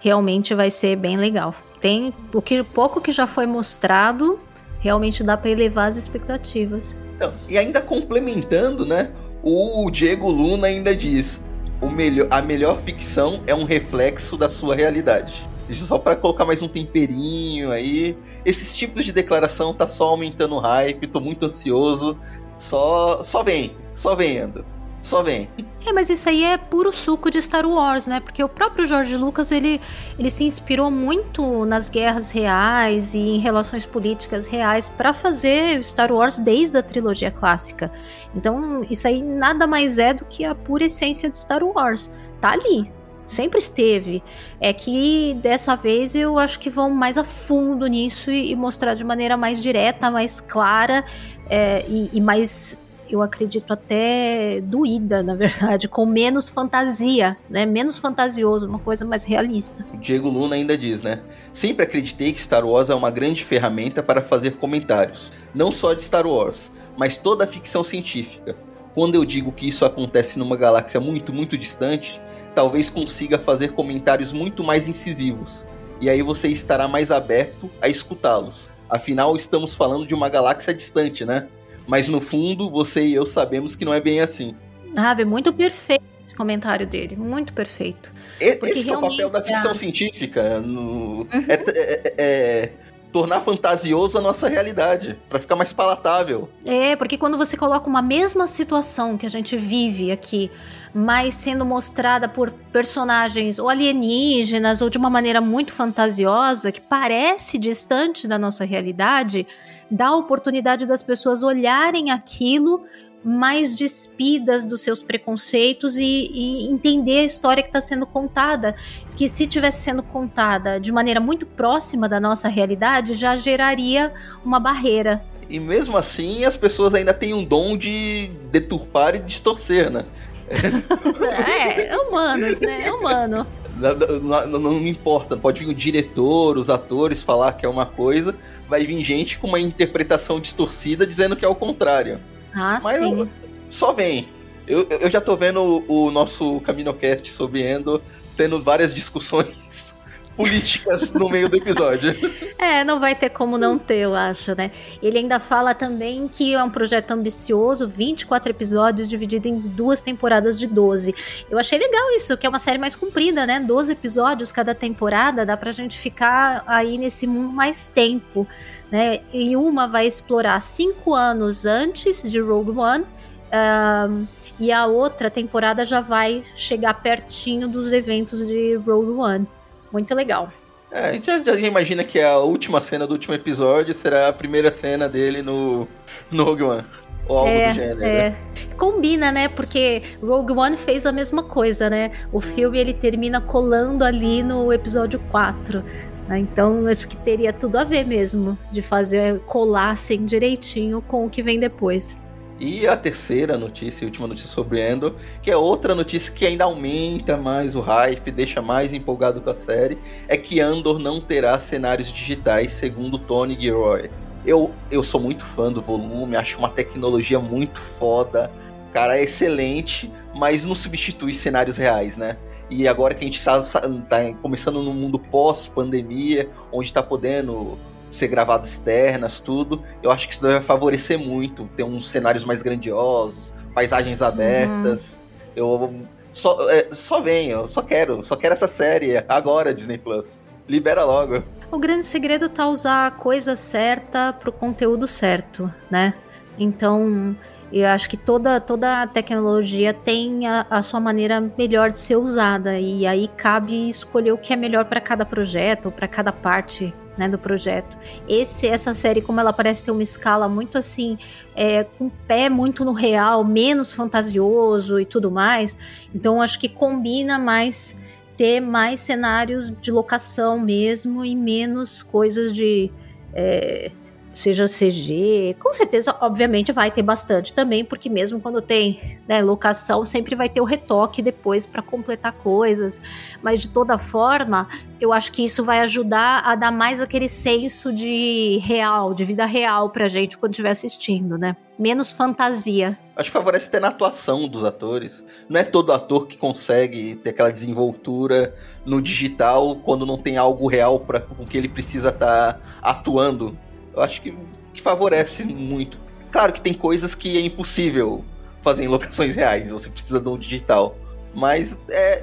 [SPEAKER 3] realmente vai ser bem legal. Tem o que pouco que já foi mostrado, realmente dá para elevar as expectativas.
[SPEAKER 2] Então, e ainda complementando, né? O Diego Luna ainda diz: o melhor, a melhor ficção é um reflexo da sua realidade. Só para colocar mais um temperinho aí. Esses tipos de declaração tá só aumentando o hype, tô muito ansioso. Só, só vem, só vendo. Só vem.
[SPEAKER 3] É, mas isso aí é puro suco de Star Wars, né? Porque o próprio George Lucas, ele, ele se inspirou muito nas guerras reais e em relações políticas reais para fazer Star Wars desde a trilogia clássica. Então, isso aí nada mais é do que a pura essência de Star Wars. Tá ali, sempre esteve. É que dessa vez eu acho que vão mais a fundo nisso e, e mostrar de maneira mais direta, mais clara é, e, e, mais eu acredito até doída, na verdade, com menos fantasia, né? Menos fantasioso, uma coisa mais realista.
[SPEAKER 2] Diego Luna ainda diz, né? Sempre acreditei que Star Wars é uma grande ferramenta para fazer comentários, não só de Star Wars, mas toda a ficção científica. Quando eu digo que isso acontece numa galáxia muito, muito distante, talvez consiga fazer comentários muito mais incisivos. E aí você estará mais aberto a escutá-los. Afinal, estamos falando de uma galáxia distante, né? Mas no fundo, você e eu sabemos que não é bem assim.
[SPEAKER 3] Ah, é muito perfeito esse comentário dele, muito perfeito.
[SPEAKER 2] Esse é o papel da ficção é... científica. No... Uhum. É, é, é, tornar fantasioso a nossa realidade, para ficar mais palatável.
[SPEAKER 3] É, porque quando você coloca uma mesma situação que a gente vive aqui, mas sendo mostrada por personagens ou alienígenas ou de uma maneira muito fantasiosa, que parece distante da nossa realidade, dá a oportunidade das pessoas olharem aquilo mais despidas dos seus preconceitos e, e entender a história que está sendo contada. Que se tivesse sendo contada de maneira muito próxima da nossa realidade, já geraria uma barreira.
[SPEAKER 2] E mesmo assim, as pessoas ainda têm um dom de deturpar e distorcer, né? *laughs*
[SPEAKER 3] é, é humanos, né? É humano.
[SPEAKER 2] Não, não, não, importa, pode vir o diretor, os atores falar que é uma coisa, vai vir gente com uma interpretação distorcida dizendo que é o contrário.
[SPEAKER 3] Ah, Mas sim.
[SPEAKER 2] só vem. Eu, eu já tô vendo o, o nosso CaminoCast sobre Endo tendo várias discussões *laughs* políticas no meio do episódio. *laughs*
[SPEAKER 3] É, não vai ter como não ter, eu acho, né? Ele ainda fala também que é um projeto ambicioso, 24 episódios dividido em duas temporadas de 12. Eu achei legal isso, que é uma série mais comprida, né? 12 episódios cada temporada, dá pra gente ficar aí nesse mundo mais tempo, né? E uma vai explorar cinco anos antes de Rogue One. Um, e a outra temporada já vai chegar pertinho dos eventos de Rogue One. Muito legal.
[SPEAKER 2] É, a gente já, já, imagina que a última cena do último episódio será a primeira cena dele no, no Rogue One. Ou algo é, do gênero. É.
[SPEAKER 3] Combina, né? Porque Rogue One fez a mesma coisa, né? O filme ele termina colando ali no episódio 4. Né? Então acho que teria tudo a ver mesmo de fazer colar assim direitinho com o que vem depois.
[SPEAKER 2] E a terceira notícia, a última notícia sobre Endor, que é outra notícia que ainda aumenta mais o hype, deixa mais empolgado com a série, é que Andor não terá cenários digitais, segundo Tony Gilroy. Eu, eu sou muito fã do volume, acho uma tecnologia muito foda, cara, é excelente, mas não substitui cenários reais, né? E agora que a gente está tá começando no mundo pós-pandemia, onde está podendo ser gravado externas, tudo. Eu acho que isso vai favorecer muito, ter uns cenários mais grandiosos, paisagens abertas. Uhum. Eu só, é, só venho, só quero, só quero essa série agora, Disney Plus. Libera logo.
[SPEAKER 3] O grande segredo tá usar a coisa certa pro conteúdo certo, né? Então, eu acho que toda, toda a tecnologia tem a, a, sua maneira melhor de ser usada e aí cabe escolher o que é melhor para cada projeto, para cada parte né, do projeto. Esse, essa série, como ela parece ter uma escala muito assim, é, com pé muito no real, menos fantasioso e tudo mais, então acho que combina mais ter mais cenários de locação mesmo e menos coisas de é, seja CG, com certeza, obviamente, vai ter bastante também, porque mesmo quando tem né, locação, sempre vai ter o retoque depois para completar coisas. Mas de toda forma, eu acho que isso vai ajudar a dar mais aquele senso de real, de vida real pra gente quando estiver assistindo, né? Menos fantasia.
[SPEAKER 2] Acho que favorece até na atuação dos atores. Não é todo ator que consegue ter aquela desenvoltura no digital quando não tem algo real para com que ele precisa estar tá atuando eu acho que, que favorece muito. Claro que tem coisas que é impossível fazer em locações reais, você precisa um digital. Mas é,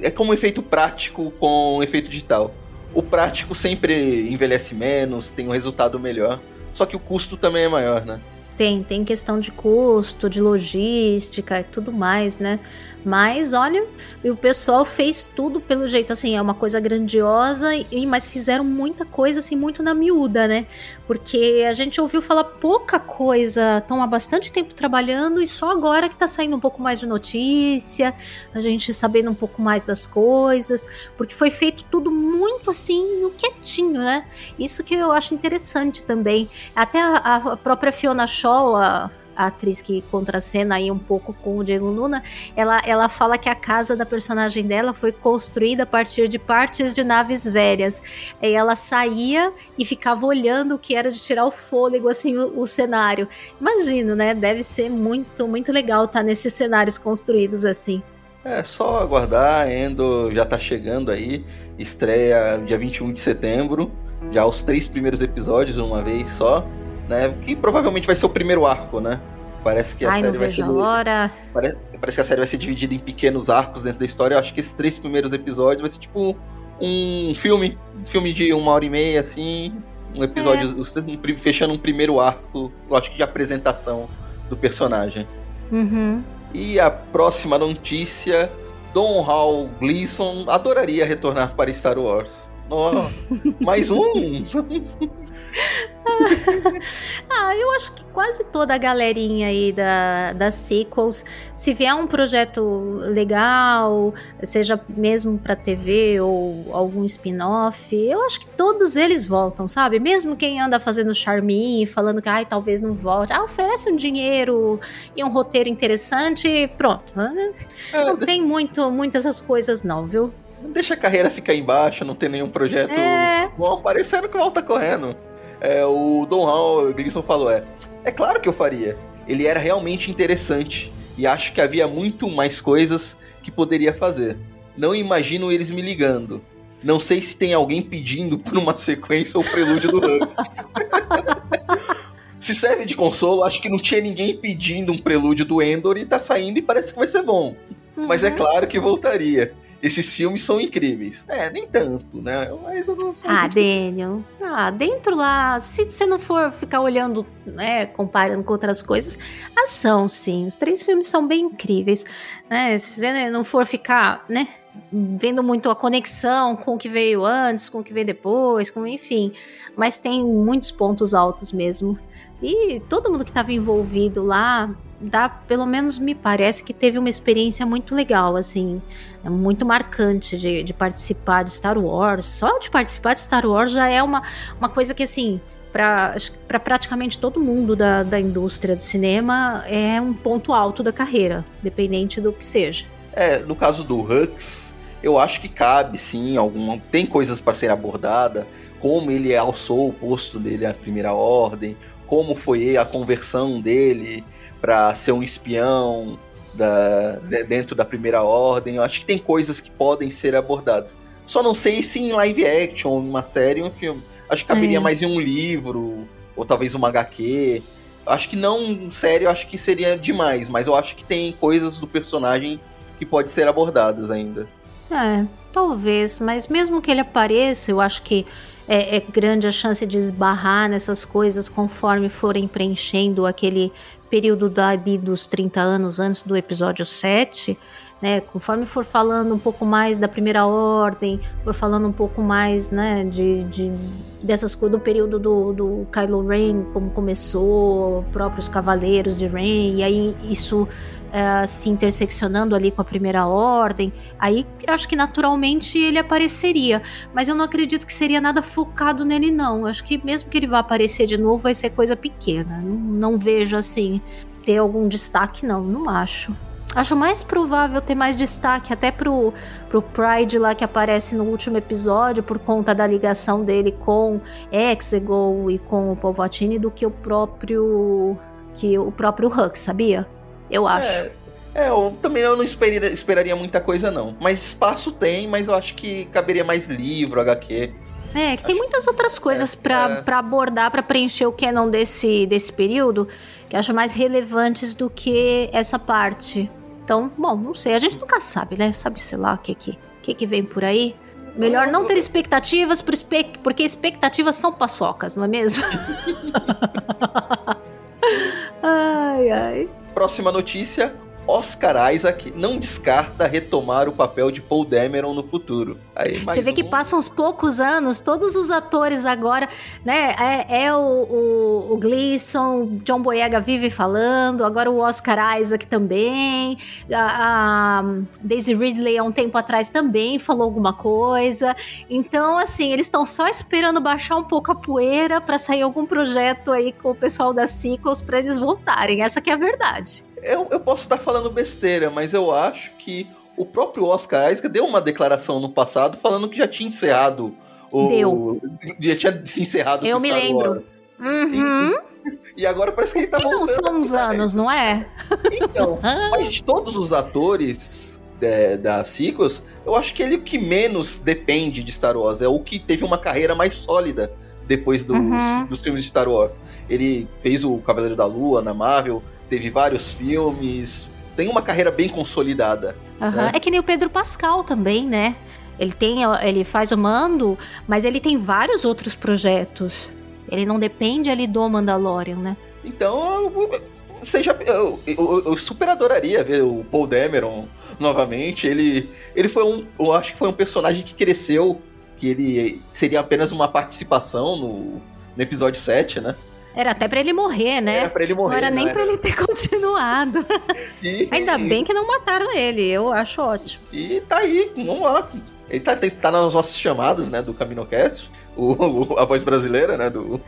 [SPEAKER 2] é como um efeito prático com um efeito digital. O prático sempre envelhece menos, tem um resultado melhor. Só que o custo também é maior, né?
[SPEAKER 3] Tem, tem questão de custo, de logística e tudo mais, né? Mas olha, o pessoal fez tudo pelo jeito assim, é uma coisa grandiosa, e, mas fizeram muita coisa assim, muito na miúda, né? Porque a gente ouviu falar pouca coisa, estão há bastante tempo trabalhando e só agora que tá saindo um pouco mais de notícia, a gente sabendo um pouco mais das coisas, porque foi feito tudo muito assim, no quietinho, né? Isso que eu acho interessante também. Até a, a própria Fiona Shaw, a, a atriz que contracena aí um pouco com o Diego Luna, ela, ela fala que a casa da personagem dela foi construída a partir de partes de naves velhas. Aí ela saía e ficava olhando o que era de tirar o fôlego, assim, o, o cenário. Imagino, né? Deve ser muito, muito legal estar tá nesses cenários construídos assim.
[SPEAKER 2] É só aguardar, Endo já tá chegando aí, estreia dia 21 de setembro, já os três primeiros episódios uma vez só né? Que provavelmente vai ser o primeiro arco, né? Parece que a
[SPEAKER 3] Ai,
[SPEAKER 2] série vai ser.
[SPEAKER 3] Hora.
[SPEAKER 2] Parece, parece que a série vai ser dividida em pequenos arcos dentro da história. Eu acho que esses três primeiros episódios vai ser tipo um filme. Um filme de uma hora e meia, assim. Um episódio. É. Um, fechando um primeiro arco, eu acho que de apresentação do personagem.
[SPEAKER 3] Uhum.
[SPEAKER 2] E a próxima notícia: Don Hall Gleason adoraria retornar para Star Wars. Oh, *laughs* mais um! *laughs* *laughs*
[SPEAKER 3] ah, eu acho que quase toda a galerinha aí da, das sequels, se vier um projeto legal, seja mesmo pra TV ou algum spin-off, eu acho que todos eles voltam, sabe? Mesmo quem anda fazendo charminho, falando que ai, talvez não volte, ah, oferece um dinheiro e um roteiro interessante, pronto. É, não tem muito, muitas essas coisas não, viu?
[SPEAKER 2] Deixa a carreira ficar embaixo, não tem nenhum projeto é... bom aparecendo que volta correndo. É, o Don Hall Gleason falou: é, é claro que eu faria. Ele era realmente interessante e acho que havia muito mais coisas que poderia fazer. Não imagino eles me ligando. Não sei se tem alguém pedindo por uma sequência ou prelúdio do Hugs. *laughs* se serve de consolo, acho que não tinha ninguém pedindo um prelúdio do Endor e tá saindo e parece que vai ser bom. Uhum. Mas é uhum. claro que voltaria esses filmes são incríveis. É, nem tanto, né? Mas eu não sei.
[SPEAKER 3] Ah, Daniel. Ah, dentro lá, se você não for ficar olhando, né, comparando com outras coisas, ação, sim. Os três filmes são bem incríveis. Né? Se você não for ficar, né, vendo muito a conexão com o que veio antes, com o que veio depois, com enfim. Mas tem muitos pontos altos mesmo. E todo mundo que estava envolvido lá dá, pelo menos me parece que teve uma experiência muito legal, assim, é muito marcante de, de participar de Star Wars. Só de participar de Star Wars já é uma, uma coisa que, assim, para pra praticamente todo mundo da, da indústria do cinema é um ponto alto da carreira, dependente do que seja.
[SPEAKER 2] É, no caso do Hux, eu acho que cabe sim, alguma, tem coisas para ser abordada, como ele alçou o posto dele à primeira ordem, como foi a conversão dele para ser um espião da, de, dentro da primeira ordem. Eu acho que tem coisas que podem ser abordadas. Só não sei se em live action, uma série ou um filme. Acho que caberia é. mais em um livro, ou talvez uma HQ. Acho que não, sério, acho que seria demais, mas eu acho que tem coisas do personagem que pode ser abordadas ainda.
[SPEAKER 3] É, talvez, mas mesmo que ele apareça, eu acho que é, é, grande a chance de esbarrar nessas coisas conforme forem preenchendo aquele período da, dos 30 anos antes do episódio 7, né, conforme for falando um pouco mais da primeira ordem, for falando um pouco mais, né, de, de dessas coisas do período do, do Kylo Ren, como começou, próprios cavaleiros de Ren, e aí isso é, se interseccionando ali com a primeira ordem, aí acho que naturalmente ele apareceria, mas eu não acredito que seria nada focado nele não, acho que mesmo que ele vá aparecer de novo vai ser coisa pequena, não, não vejo assim ter algum destaque não, não acho. Acho mais provável ter mais destaque até pro, pro Pride lá que aparece no último episódio por conta da ligação dele com Exegol e com o Palpatine do que o próprio que o próprio Hux, sabia? Eu acho.
[SPEAKER 2] É, é eu também eu não esperaria, esperaria muita coisa não. Mas espaço tem, mas eu acho que caberia mais livro, HQ.
[SPEAKER 3] É, que tem muitas outras coisas é, para é. abordar, para preencher o canon desse, desse período, que eu acho mais relevantes do que essa parte. Então, bom, não sei. A gente nunca sabe, né? Sabe, sei lá, o que que, que, que vem por aí. Melhor não ter expectativas, porque expectativas são paçocas, não é mesmo? *laughs* Ai, ai.
[SPEAKER 2] Próxima notícia: Oscar Isaac não descarta retomar o papel de Paul Dameron no futuro. Aí,
[SPEAKER 3] Você vê que
[SPEAKER 2] um-
[SPEAKER 3] passam uns poucos anos, todos os atores agora, né? É, é o, o, o Gleason, John Boyega vive falando, agora o Oscar Isaac também, a, a Daisy Ridley há um tempo atrás também falou alguma coisa. Então, assim, eles estão só esperando baixar um pouco a poeira pra sair algum projeto aí com o pessoal da Sequels pra eles voltarem. Essa que é a verdade.
[SPEAKER 2] Eu, eu posso estar falando besteira, mas eu acho que o próprio Oscar Isaac deu uma declaração no passado falando que já tinha encerrado o.
[SPEAKER 3] Deu.
[SPEAKER 2] Já tinha se encerrado
[SPEAKER 3] Eu me
[SPEAKER 2] Star
[SPEAKER 3] lembro.
[SPEAKER 2] Wars.
[SPEAKER 3] Uhum.
[SPEAKER 2] E agora parece que ele tá
[SPEAKER 3] Que não
[SPEAKER 2] voltando.
[SPEAKER 3] são uns anos, não é?
[SPEAKER 2] Então, *laughs* mas de todos os atores é, da Sequels, eu acho que ele é o que menos depende de Star Wars. É o que teve uma carreira mais sólida depois dos,
[SPEAKER 3] Uhum.
[SPEAKER 2] dos filmes de Star Wars. Ele fez o Cavaleiro da Lua na Marvel, teve vários filmes, tem uma carreira bem consolidada.
[SPEAKER 3] Aham.
[SPEAKER 2] né?
[SPEAKER 3] É que nem o Pedro Pascal também, né? Ele tem, ele faz o mando, mas ele tem vários outros projetos. Ele não depende ali do Mandalorian, né?
[SPEAKER 2] Então, eu- seja, eu, eu- eu super adoraria ver o Paul Dameron novamente. Ele, ele foi um, eu acho que foi um personagem que cresceu, que ele seria apenas uma participação no, no episódio 7, né?
[SPEAKER 3] Era até pra ele morrer, né?
[SPEAKER 2] Era pra ele morrer.
[SPEAKER 3] não era nem
[SPEAKER 2] né?
[SPEAKER 3] pra ele ter *laughs* continuado.
[SPEAKER 2] E,
[SPEAKER 3] Ainda bem que não mataram ele, eu acho ótimo.
[SPEAKER 2] E tá aí, vamos lá. Ele tá, tá nas nossas chamadas, né, do CaminoCast, o, o- a voz brasileira, né, do...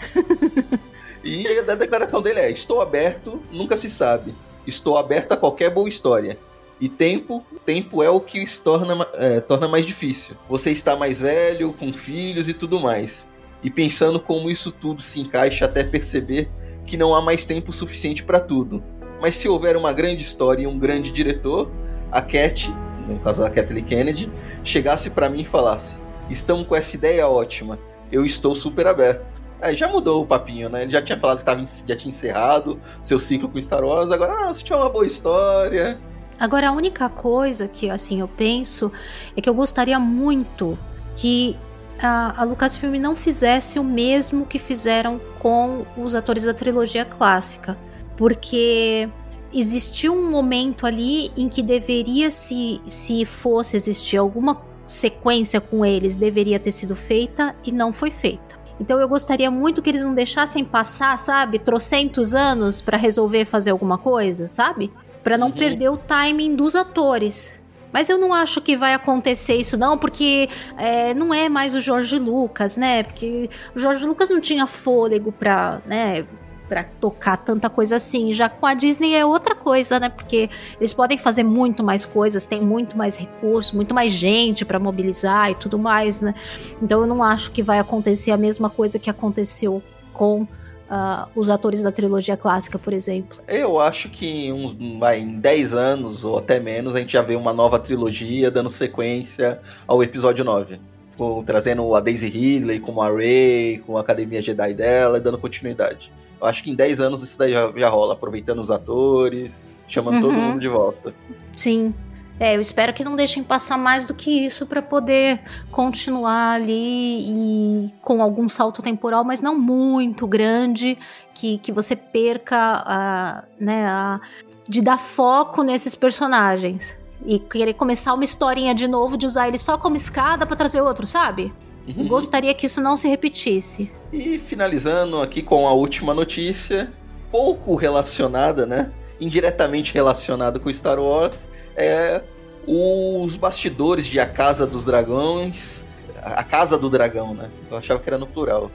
[SPEAKER 2] *laughs* e a declaração dele é, estou aberto, nunca se sabe. Estou aberto a qualquer boa história. E tempo, tempo é o que se torna, é, torna mais difícil. Você está mais velho, com filhos e tudo mais. E pensando como isso tudo se encaixa até perceber que não há mais tempo suficiente para tudo. Mas se houver uma grande história e um grande diretor, a Cat, no caso a Kathleen Kennedy, chegasse pra mim e falasse: Estamos com essa ideia ótima, eu estou super aberto. Aí já mudou o papinho, né? Ele já tinha falado que tava, já tinha encerrado seu ciclo com Star Wars, agora, ah, se tiver uma boa história.
[SPEAKER 3] Agora, a única coisa que, assim, eu penso é que eu gostaria muito que a, a Lucasfilm não fizesse o mesmo que fizeram com os atores da trilogia clássica. Porque existiu um momento ali em que deveria, se, se fosse existir alguma sequência com eles, deveria ter sido feita e não foi feita. Então eu gostaria muito que eles não deixassem passar, sabe, trocentos anos pra resolver fazer alguma coisa, sabe? Pra não
[SPEAKER 2] Uhum.
[SPEAKER 3] perder o timing dos atores. Mas eu não acho que vai acontecer isso, não, porque é, não é mais o Jorge Lucas, né? Porque o Jorge Lucas não tinha fôlego pra, né, pra tocar tanta coisa assim. Já com a Disney é outra coisa, né? Porque eles podem fazer muito mais coisas, tem muito mais recursos, muito mais gente pra mobilizar e tudo mais, né? Então eu não acho que vai acontecer a mesma coisa que aconteceu com ah, os atores da trilogia clássica, por exemplo.
[SPEAKER 2] Eu acho que em uns, vai, em 10 anos ou até menos a gente já vê uma nova trilogia dando sequência ao episódio 9. Com- trazendo a Daisy Ridley como a Rey, com a Academia Jedi dela, e dando continuidade. Eu acho que em 10 anos isso daí já, já rola, aproveitando os atores, chamando todo
[SPEAKER 3] Uhum.
[SPEAKER 2] mundo de volta.
[SPEAKER 3] Sim. É, eu espero que não deixem passar mais do que isso pra poder continuar ali e com algum salto temporal, mas não muito grande, que, que você perca a, né, a, de dar foco nesses personagens. E querer começar uma historinha de novo, de usar ele só como escada pra trazer outro, sabe?
[SPEAKER 2] Uhum.
[SPEAKER 3] Gostaria que isso não se repetisse.
[SPEAKER 2] E finalizando aqui com a última notícia, pouco relacionada, né? Indiretamente relacionada com Star Wars, é os bastidores de A Casa dos Dragões. A Casa do Dragão, né? Eu achava que era no plural.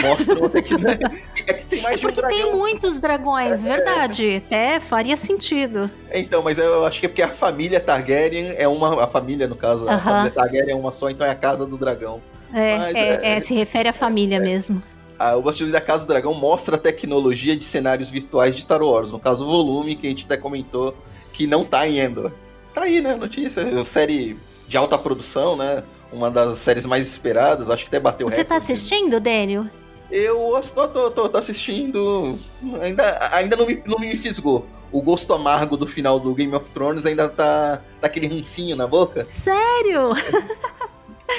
[SPEAKER 2] Mostram até que, né? *laughs* é que tem mais
[SPEAKER 3] É
[SPEAKER 2] de um
[SPEAKER 3] porque tem
[SPEAKER 2] dragão.
[SPEAKER 3] muitos dragões, verdade. Até faria sentido.
[SPEAKER 2] Então, mas eu acho que é porque a família Targaryen é uma. A família, no caso, a
[SPEAKER 3] Aham.
[SPEAKER 2] família Targaryen é uma só, então é a Casa do Dragão.
[SPEAKER 3] É, é,
[SPEAKER 2] é-
[SPEAKER 3] é, se refere à família mesmo.
[SPEAKER 2] Ah, o da Casa do Dragão mostra a tecnologia de cenários virtuais de Star Wars. No caso, o volume, que a gente até comentou, que não tá em Endor. Tá aí, né? Notícia. Uma série de alta produção, né? Uma das séries mais esperadas. Acho que até bateu
[SPEAKER 3] Você tá
[SPEAKER 2] recorde.
[SPEAKER 3] assistindo, Daniel?
[SPEAKER 2] Eu tô, tô, tô, tô assistindo. Ainda, ainda não, me, não me fisgou. O gosto amargo do final do Game of Thrones ainda tá, tá aquele rancinho na boca.
[SPEAKER 3] Sério?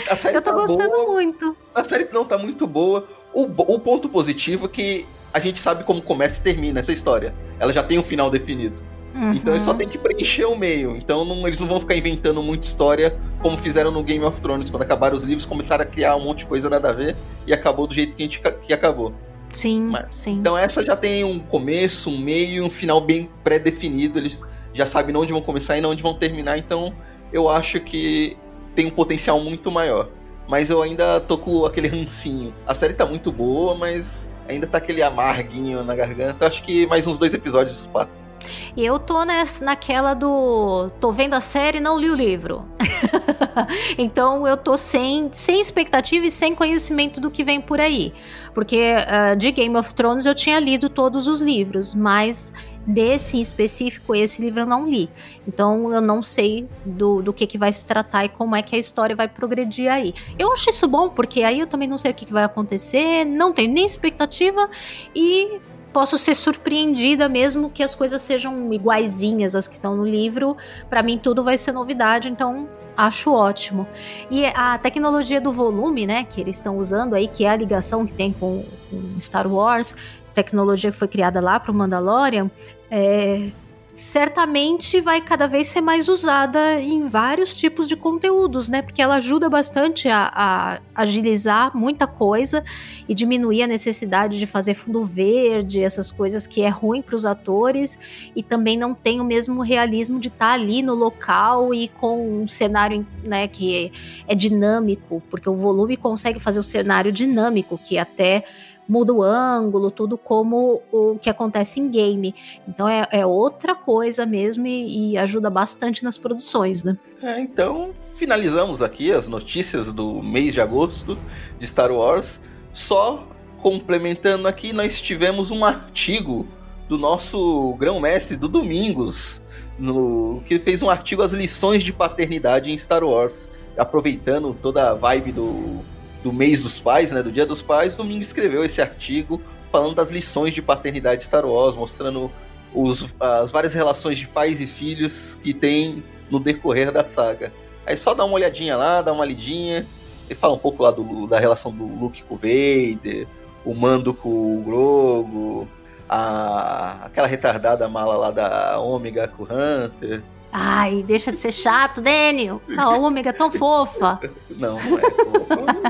[SPEAKER 2] A série
[SPEAKER 3] Eu tô
[SPEAKER 2] tá
[SPEAKER 3] gostando
[SPEAKER 2] boa,
[SPEAKER 3] muito.
[SPEAKER 2] A série não tá muito boa. O, o ponto positivo é que a gente sabe como começa e termina essa história. Ela já tem um final definido. Uhum. Então eles só tem que preencher o meio. Então não, eles não vão ficar inventando muita história como fizeram no Game of Thrones. Quando acabaram os livros, começaram a criar um monte de coisa nada a ver e acabou do jeito que a gente que acabou.
[SPEAKER 3] Sim, Mas, sim.
[SPEAKER 2] Então essa já tem um começo, um meio e um final bem pré-definido. Eles já sabem onde vão começar e onde vão terminar. Então eu acho que tem um potencial muito maior. Mas eu ainda tô com aquele rancinho. A série tá muito boa, mas ainda tá aquele amarguinho na garganta. Acho que mais uns dois episódios passa.
[SPEAKER 3] E eu tô nessa, naquela do. tô vendo a série e não li o livro. *laughs* então eu tô sem, sem expectativa e sem conhecimento do que vem por aí. Porque uh, de Game of Thrones eu tinha lido todos os livros, mas desse específico, esse livro eu não li. Então eu não sei do, do que, que vai se tratar e como é que a história vai progredir aí. Eu acho isso bom, porque aí eu também não sei o que, que vai acontecer, não tenho nem expectativa e posso ser surpreendida mesmo que as coisas sejam iguaizinhas às que estão no livro. Para mim tudo vai ser novidade, então acho ótimo. E a tecnologia do volume, né, que eles estão usando aí, que é a ligação que tem com, com Star Wars, tecnologia que foi criada lá para o Mandalorian, é, certamente vai cada vez ser mais usada em vários tipos de conteúdos, né? Porque ela ajuda bastante a, a agilizar muita coisa e diminuir a necessidade de fazer fundo verde, essas coisas que é ruim para os atores e também não tem o mesmo realismo de estar tá ali no local e com um cenário, né, que é, é dinâmico, porque o volume consegue fazer o cenário dinâmico, que até muda o ângulo, tudo como o que acontece em game. Então é, é outra coisa mesmo e, e, ajuda bastante nas produções, né?
[SPEAKER 2] É, então finalizamos aqui as notícias do mês de agosto de Star Wars. Só complementando aqui, nós tivemos um artigo do nosso grão-mestre do Domingos, no, que fez um artigo As lições de paternidade em Star Wars, aproveitando toda a vibe do do mês dos pais, né, do Dia dos Pais, Domingo escreveu esse artigo falando das lições de paternidade de Star Wars, mostrando os, as várias relações de pais e filhos que tem no decorrer da saga. Aí só dá uma olhadinha lá, dá uma lidinha, ele fala um pouco lá do, da relação do Luke com o Vader, o Mando com o Grogu, a, aquela retardada mala lá da Ômega com o Hunter.
[SPEAKER 3] Ai, deixa de ser chato, Daniel. A ômega tão fofa.
[SPEAKER 2] Não, não é fofa.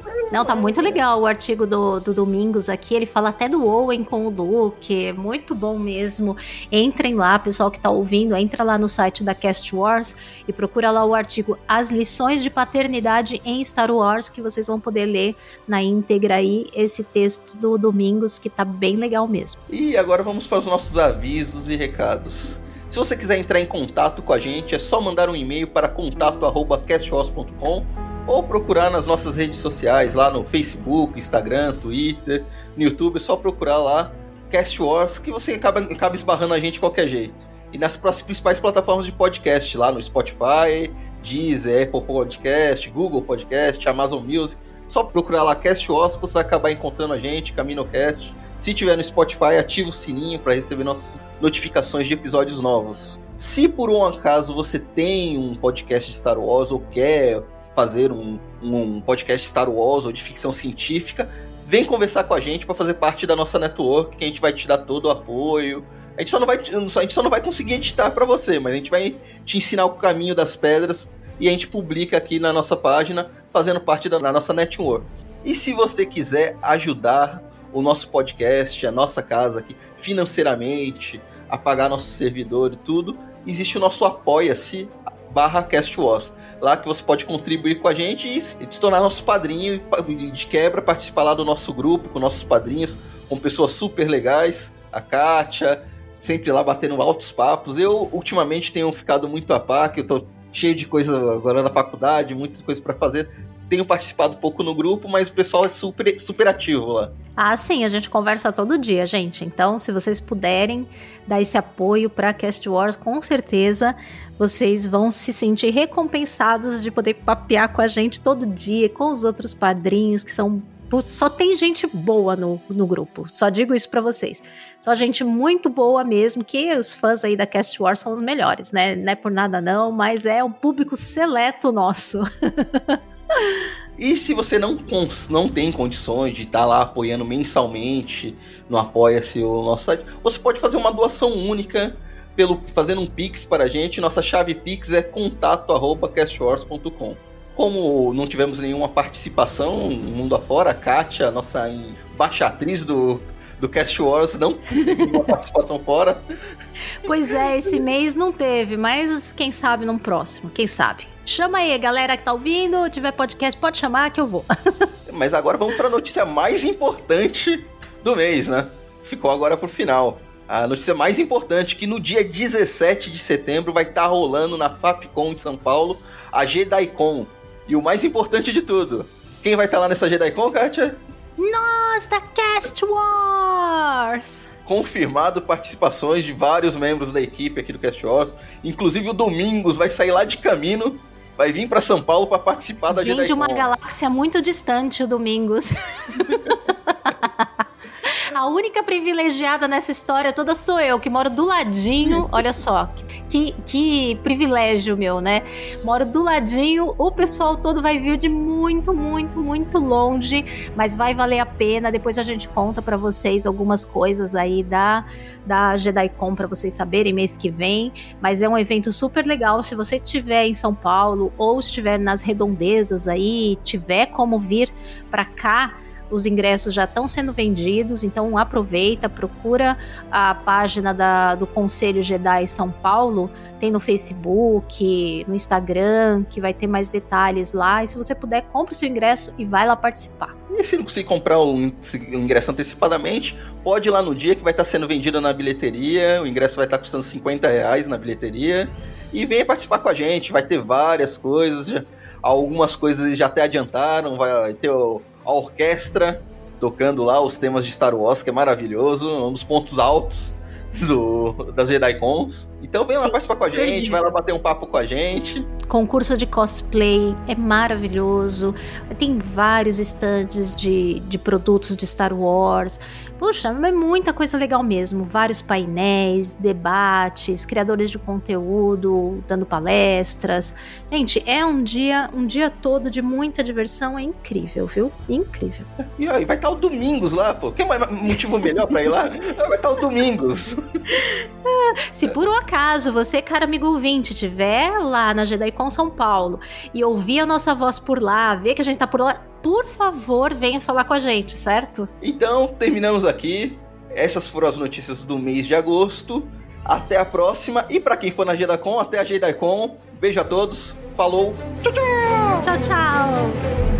[SPEAKER 2] *laughs*
[SPEAKER 3] Não, tá muito legal o artigo do, do Domingos aqui. Ele fala até do Owen com o Luke. Muito bom mesmo. Entrem lá, pessoal que tá ouvindo, entra lá no site da Cast Wars e procura lá o artigo As lições de paternidade em Star Wars, que vocês vão poder ler na íntegra aí esse texto do Domingos, que tá bem legal mesmo.
[SPEAKER 2] E agora vamos para os nossos avisos e recados. Se você quiser entrar em contato com a gente, é só mandar um e-mail para contato@castwars.com ou procurar nas nossas redes sociais, lá no Facebook, Instagram, Twitter, no YouTube, é só procurar lá Cast Wars, que você acaba, acaba esbarrando a gente de qualquer jeito. E nas principais plataformas de podcast, lá no Spotify, Deezer, Apple Podcast, Google Podcast, Amazon Music. Só procurar lá Cast que você vai acabar encontrando a gente, CaminoCast. Se tiver no Spotify, ativa o sininho para receber nossas notificações de episódios novos. Se por um acaso você tem um podcast de Star Wars ou quer fazer um, um podcast Star Wars ou de ficção científica, vem conversar com a gente para fazer parte da nossa network, que a gente vai te dar todo o apoio. A gente só não vai, a gente só não vai conseguir editar para você, mas a gente vai te ensinar o caminho das pedras e a gente publica aqui na nossa página, fazendo parte da, nossa network. E se você quiser ajudar o nosso podcast, a nossa casa aqui, financeiramente, a pagar nosso servidor e tudo, existe o nosso Apoia-se barra CastWars. Lá que você pode contribuir com a gente e se tornar nosso padrinho de quebra participar lá do nosso grupo, com nossos padrinhos, com pessoas super legais, a Kátia, sempre lá batendo altos papos. Eu ultimamente tenho ficado muito a par, que eu tô cheio de coisa agora na faculdade, muita coisa para fazer tenho participado pouco no grupo, mas o pessoal é super, super ativo lá.
[SPEAKER 3] Ah, sim, a gente conversa todo dia, gente. Então, se vocês puderem dar esse apoio para Cast Wars, com certeza vocês vão se sentir recompensados de poder papear com a gente todo dia, com os outros padrinhos que são só tem gente boa no, no grupo. Só digo isso para vocês. Só gente muito boa mesmo, que os fãs aí da Cast Wars são os melhores, né? Não é por nada não, mas é um público seleto nosso. *laughs*
[SPEAKER 2] E se você não, não tem condições de estar tá lá apoiando mensalmente no Apoia-se o nosso site, você pode fazer uma doação única pelo fazendo um Pix para a gente. Nossa chave Pix é contato@castwars.com. Como não tivemos nenhuma participação mundo afora, a Kátia, nossa embaixatriz do do Cast Wars não teve nenhuma participação fora.
[SPEAKER 3] Pois é, esse mês não teve, mas quem sabe num próximo, quem sabe. Chama aí, galera que tá ouvindo, tiver podcast, pode chamar que eu vou. *laughs*
[SPEAKER 2] mas agora vamos para a notícia mais importante do mês, né? Ficou agora pro final. A notícia mais importante que no dia 17 de setembro vai estar tá rolando na Fapcom em São Paulo a JediCon. E o mais importante de tudo, quem vai estar tá lá nessa JediCon, Kátia?
[SPEAKER 3] Nós da Cast Wars!
[SPEAKER 2] Confirmado participações de vários membros da equipe aqui do Cast Wars. Inclusive o Domingos vai sair lá de caminho, vai vir para São Paulo para participar da
[SPEAKER 3] Vem
[SPEAKER 2] JediCon.
[SPEAKER 3] de uma galáxia muito distante o Domingos. *laughs* A única privilegiada nessa história toda sou eu, que moro do ladinho. *laughs* Olha só, que, que privilégio meu, né? Moro do ladinho, o pessoal todo vai vir de muito, muito, muito longe, mas vai valer a pena. Depois a gente conta para vocês algumas coisas aí da, da JediCon para vocês saberem mês que vem. Mas é um evento super legal. Se você estiver em São Paulo ou estiver nas redondezas aí, tiver como vir para cá os ingressos já estão sendo vendidos, então aproveita, procura a página da, do Conselho Jedi São Paulo, tem no Facebook, no Instagram, que vai ter mais detalhes lá. E se você puder, compre o seu ingresso e vai lá participar.
[SPEAKER 2] E se não conseguir comprar o ingresso antecipadamente, pode ir lá no dia que vai estar sendo vendido na bilheteria. O ingresso vai estar custando 50 reais na bilheteria. E venha participar com a gente, vai ter várias coisas. Algumas coisas já até adiantaram, vai ter o a orquestra tocando lá os temas de Star Wars, que é maravilhoso, um dos pontos altos do, das JediCons. Então vem lá Sim, participar com a gente, vai lá bater um papo com a gente.
[SPEAKER 3] Concurso de cosplay é maravilhoso. Tem vários estandes de, de produtos de Star Wars. Puxa, é muita coisa legal mesmo. Vários painéis, debates, criadores de conteúdo, dando palestras. Gente, é um dia, um dia todo de muita diversão. É incrível, viu? Incrível.
[SPEAKER 2] E aí, vai estar o Domingos lá, pô. Que motivo melhor pra ir lá? Vai estar o Domingos.
[SPEAKER 3] Se por um acaso você, cara amigo ouvinte, estiver lá na JediCon São Paulo e ouvir a nossa voz por lá, ver que a gente tá por lá, por favor, venha falar com a gente, certo?
[SPEAKER 2] Então, terminamos aqui. Essas foram as notícias do mês de agosto. Até a próxima. E para quem for na JediCon, até a JediCon. Beijo a todos. Falou.
[SPEAKER 3] Tchau, tchau. Tchau, tchau.